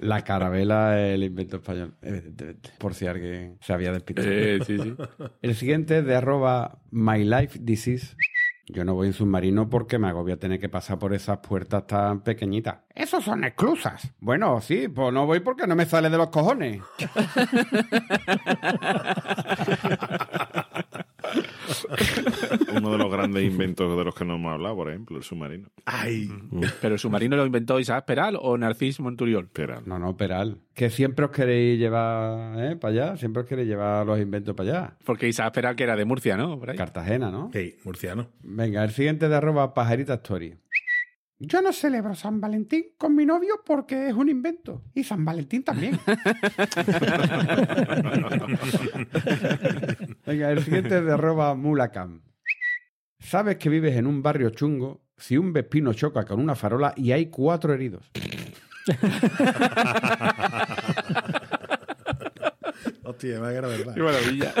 La carabela es el invento español, evidentemente. Por si alguien se había despistado. Eh, sí, sí. El siguiente es de arroba My Life Disease. Yo no voy en submarino porque me agobia tener que pasar por esas puertas tan pequeñitas. Esos son esclusas. Bueno, sí, pues no voy porque no me sale de los cojones. Uno de los grandes inventos de los que no hemos hablado, por ejemplo, el submarino. Ay. ¿Pero el submarino lo inventó Isaac Peral o Narcís Monturiol? Espera, No, no, Peral. Que siempre os queréis llevar ¿eh? para allá, siempre os queréis llevar los inventos para allá. Porque Isaac Peral, que era de Murcia, ¿no? Por ahí. Cartagena, ¿no? Hey, murciano. Venga, el siguiente de arroba pajarita story. Yo no celebro San Valentín con mi novio porque es un invento. Y San Valentín también. Venga, el siguiente es de arroba mulacam. Sabes que vives en un barrio chungo si un vespino choca con una farola y hay cuatro heridos. Hostia, me era verdad. Qué maravilla.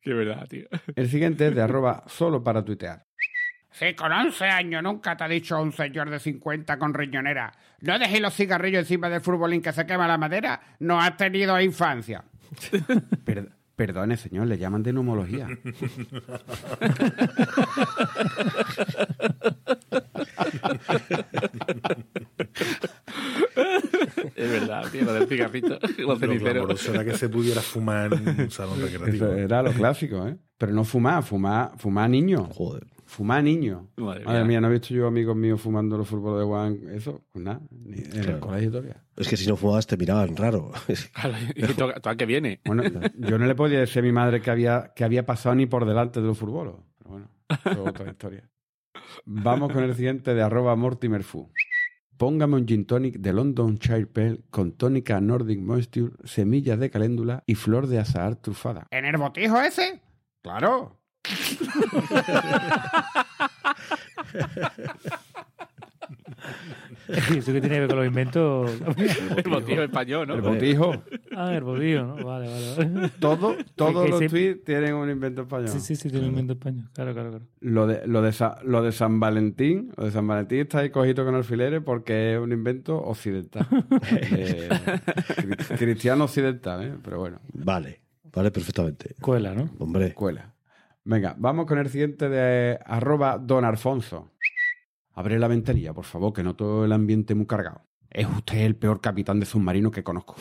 Qué verdad, tío. El siguiente es de arroba solo para tuitear. Si con 11 años nunca te ha dicho un señor de 50 con riñonera, no dejes los cigarrillos encima del futbolín que se quema la madera, no has tenido infancia. Per- perdone, señor, le llaman de neumología. Es verdad, tío, lo del cigarrito, los Lo ceniceros. era que se pudiera fumar en un salón recreativo. Eso era lo clásico, ¿eh? Pero no fumar, fumar, fumar niño. Joder. Fumar niño. Madre Madre mía. mía, no he visto yo amigos míos fumando los fútbol de Juan, eso, pues nada, ni en el colegio todavía. Es que si no fumabas te miraban raro. Claro, y tú, tú a qué viene. Bueno, yo no le podía decir a mi madre que había, que había pasado ni por delante de los fútbol. Pero bueno, eso es otra historia. Vamos con el siguiente de arroba Mortimer Fu. Póngame un gin tonic de London Shire Pale con tónica Nordic Moisture, semillas de caléndula y flor de azahar trufada. ¿En el botijo ese? ¡Claro! ¿Y eso qué tiene que ver con los inventos? El motivo español, ¿no? El botijo. ah, el bodío, ¿no? Vale, vale. vale. Todo, todos los se- tweets tienen un invento español. Sí, sí, sí, tiene un invento español. Claro, claro, claro. Lo de, lo, de Sa- lo de San Valentín, lo de San Valentín está ahí cogido con alfileres porque es un invento occidental. Eh, cri- cristiano occidental, ¿eh? pero bueno, Vale, vale, perfectamente. Escuela, ¿no? Hombre, escuela. Venga, vamos con el siguiente de arroba don Alfonso. Abre la ventanilla, por favor, que noto el ambiente muy cargado. Es usted el peor capitán de submarino que conozco.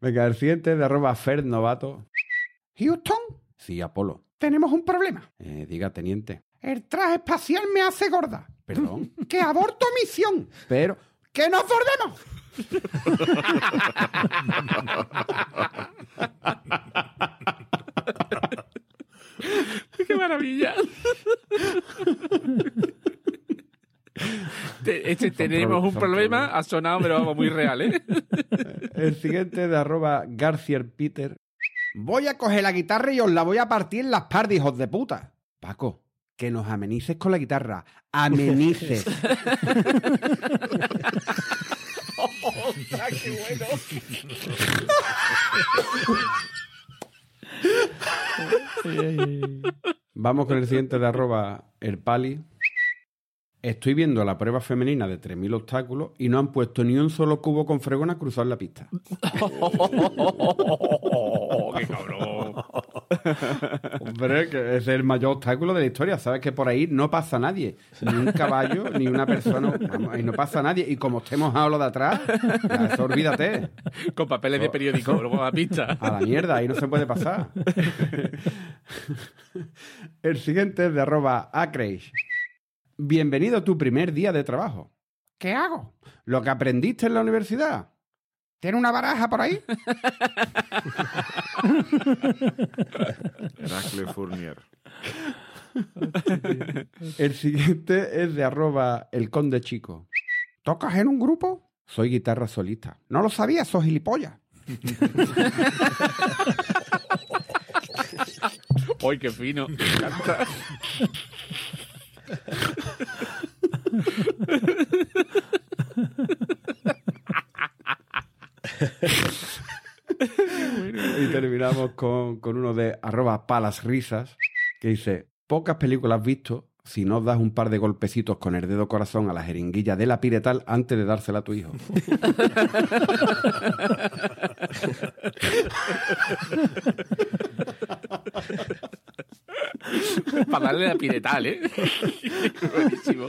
Venga, el siguiente de arroba Fer Novato. Houston, Sí, Apolo. tenemos un problema. Eh, diga, teniente. El traje espacial me hace gorda. Perdón. Que aborto misión. Pero, ¡Que nos volvemos! ¡Qué maravilla! Te- este, tenemos un problema, problemas. ha sonado, pero vamos, muy real, ¿eh? el siguiente de arroba Garcier Peter. Voy a coger la guitarra y os la voy a partir en las partes, hijos de puta. Paco, que nos amenices con la guitarra. Amenices. Vamos con el siguiente de arroba el pali. Estoy viendo la prueba femenina de 3.000 obstáculos y no han puesto ni un solo cubo con fregona a cruzar la pista. ¡Qué cabrón! Hombre, que es el mayor obstáculo de la historia. Sabes que por ahí no pasa nadie. Ni un caballo, ni una persona. Vamos, ahí no pasa nadie. Y como esté mojado lo de atrás, ya eso olvídate. Con papeles de periódico, luego a la pista. A la mierda, ahí no se puede pasar. El siguiente es de arroba acreish. Bienvenido a tu primer día de trabajo. ¿Qué hago? Lo que aprendiste en la universidad. ¿Tiene una baraja por ahí? Heracle Fournier. El siguiente es de arroba el conde chico. ¿Tocas en un grupo? Soy guitarra solista. No lo sabía, sos gilipollas. ¡Ay, qué fino! Me encanta. Y terminamos con, con uno de arroba palas risas, que dice, pocas películas visto si no das un par de golpecitos con el dedo corazón a la jeringuilla de la piretal antes de dársela a tu hijo. Para darle la piretal, ¿eh? Buenísimo.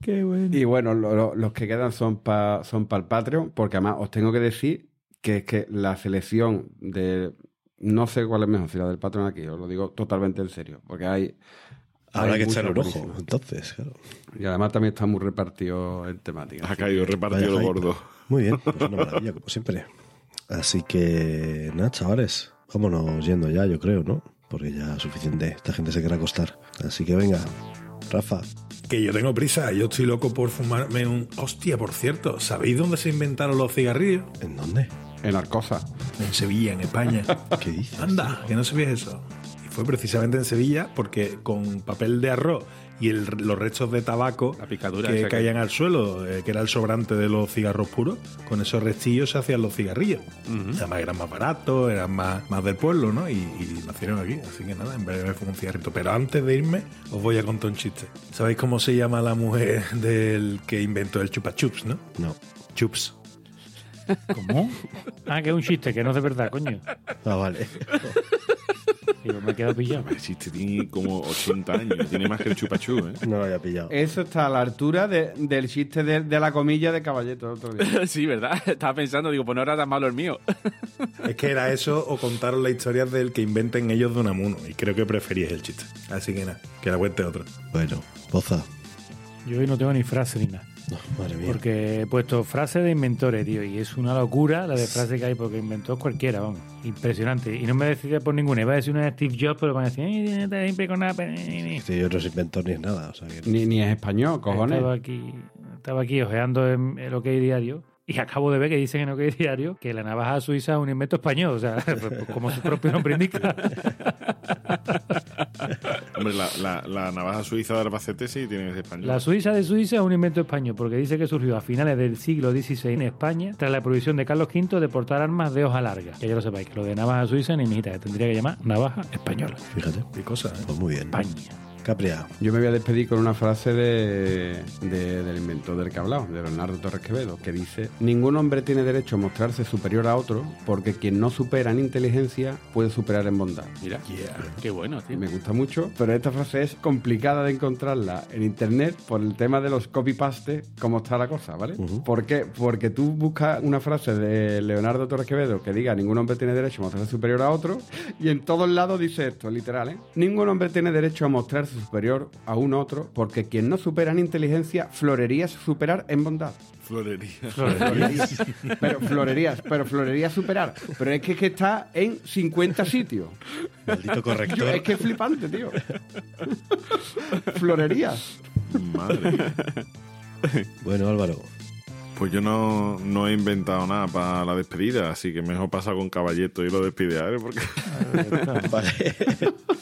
Qué bueno. Y bueno, lo- lo- los que quedan son para son el Patreon, porque además os tengo que decir que es que la selección de... No sé cuál es mejor, si la del Patreon aquí, os lo digo totalmente en serio, porque hay... habrá hay que echarle un ojo. Entonces, claro. Y además también está muy repartido en temática. Ha caído repartido lo gordo. Muy bien, pues una maravilla, como siempre. Así que, nada, chavales, vámonos yendo ya, yo creo, ¿no? porque ya suficiente. Esta gente se quiere acostar. Así que venga, Rafa. Que yo tengo prisa, yo estoy loco por fumarme un... Hostia, por cierto, ¿sabéis dónde se inventaron los cigarrillos? ¿En dónde? En Arcosa. En Sevilla, en España. ¿Qué dices? Anda, que no sabías eso. Y fue precisamente en Sevilla porque con papel de arroz y el- los restos de tabaco La picadura que caían al suelo, eh, que era el sobrante de los cigarros puros, con esos restillos se hacían los cigarrillos. Además eran más baratos, eran más, más del pueblo, ¿no? Y, y nacieron aquí. Así que nada, en breve fue un cigarrito. Pero antes de irme, os voy a contar un chiste. ¿Sabéis cómo se llama la mujer del que inventó el chupa chups, no? No. Chups. ¿Cómo? Ah, que es un chiste, que no es de verdad, coño. Ah, vale. Y yo me he quedado pillado. El chiste tiene como 80 años, tiene más que el chupachú, ¿eh? No lo había pillado. Eso está a la altura de- del chiste de, de la comilla de Caballeto el otro día. sí, ¿verdad? Estaba pensando, digo, pues no era tan malo el mío. Es que era eso o contaron la historia del que inventen ellos de Unamuno. Y creo que preferíais el chiste. Así que nada, que la cuente otro. Bueno, Boza. Yo hoy no tengo ni frase ni nada. No, madre mía. Porque he puesto frase de inventores, tío, y es una locura la de frase que hay, porque inventó cualquiera, vamos. Impresionante. Y no me decidí por ninguna. Iba a decir una de Steve Jobs, pero van a decir, "Ay, está siempre con nada. Este yo no soy inventor ni es nada. O sea que... Ni, ni es español, cojones. Estaba aquí, estaba aquí ojeando en el OK Diario y acabo de ver que dicen en OK Diario que la navaja suiza es un invento español, o sea, pues, pues, como su propio nombre indica. Hombre, la, la, la navaja suiza de Albacete sí tiene que ser español. La Suiza de Suiza es un invento español porque dice que surgió a finales del siglo XVI en España tras la prohibición de Carlos V de portar armas de hoja larga. Que ya lo sepáis, que lo de navaja suiza ni mijita, que tendría que llamar navaja española. Fíjate. Qué cosa, ¿eh? Pues muy bien. España. Capria. Yo me voy a despedir con una frase de, de- del inventor del que hablamos, de Leonardo Torres Quevedo, que dice: Ningún hombre tiene derecho a mostrarse superior a otro, porque quien no supera en inteligencia puede superar en bondad. Mira, Yeah. qué bueno, tío. Me gusta mucho, pero esta frase es complicada de encontrarla en internet por el tema de los copy-paste, cómo está la cosa, ¿vale? ¿Por qué? Porque tú buscas una frase de Leonardo Torres Quevedo que diga ningún hombre tiene derecho a mostrarse superior a otro, y en todos lados dice esto, literal, ¿eh? Ningún hombre tiene derecho a mostrarse superior a un otro, porque quien no supera en inteligencia, florería su superar en bondad. Florería. Pero florerías, pero florería superar. Pero es que, es que está en 50 sitios. Maldito Yo- corrector. es que es flipante, tío. Florerías. Madre. Bueno, Álvaro. Pues yo no, no he inventado nada para la despedida, así que mejor pasa con Caballeto y lo despide a él, porque Vale.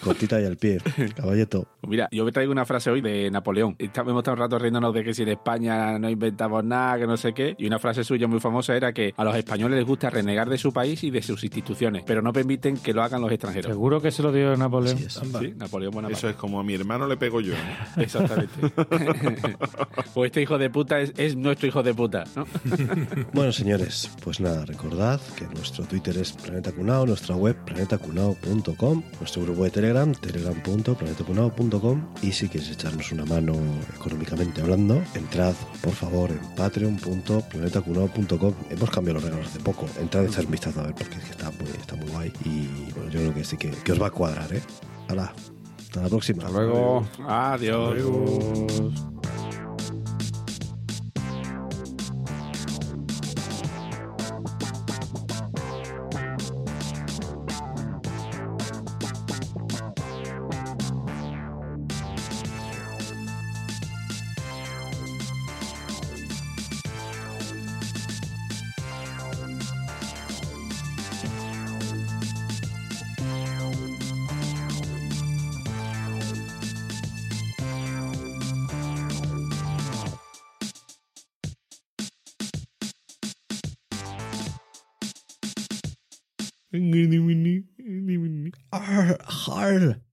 Cortita y al pie. Caballeto. Pues mira, yo me traigo una frase hoy de Napoleón. Está- Hemos estado un rato riéndonos de que si en España no inventamos nada, que no sé qué. Y una frase suya muy famosa era que a los españoles les gusta renegar de su país y de sus instituciones, pero no permiten que lo hagan los extranjeros. Seguro que se lo dio Napoleón. Sí, Napoleón Bonaparte. eso es como a mi hermano le pego yo. ¿no? Exactamente. o este hijo de puta es, es nuestro hijo de puta, ¿no? Bueno, señores, pues nada, recordad que nuestro Twitter es Planeta Cunao, nuestra web planetacunao.com, nuestro grupo de Telegram, telegram.planetacunao.com y si quieres echarnos una mano económicamente hablando, entrad por favor en patreon.planetacunao.com. Hemos cambiado los regalos hace poco, entrad y echad un vistazo a ver porque es que está muy, está muy guay y bueno, yo creo que sí que, que os va a cuadrar, ¿eh? Hala, hasta la próxima. Hasta luego. Adiós. mal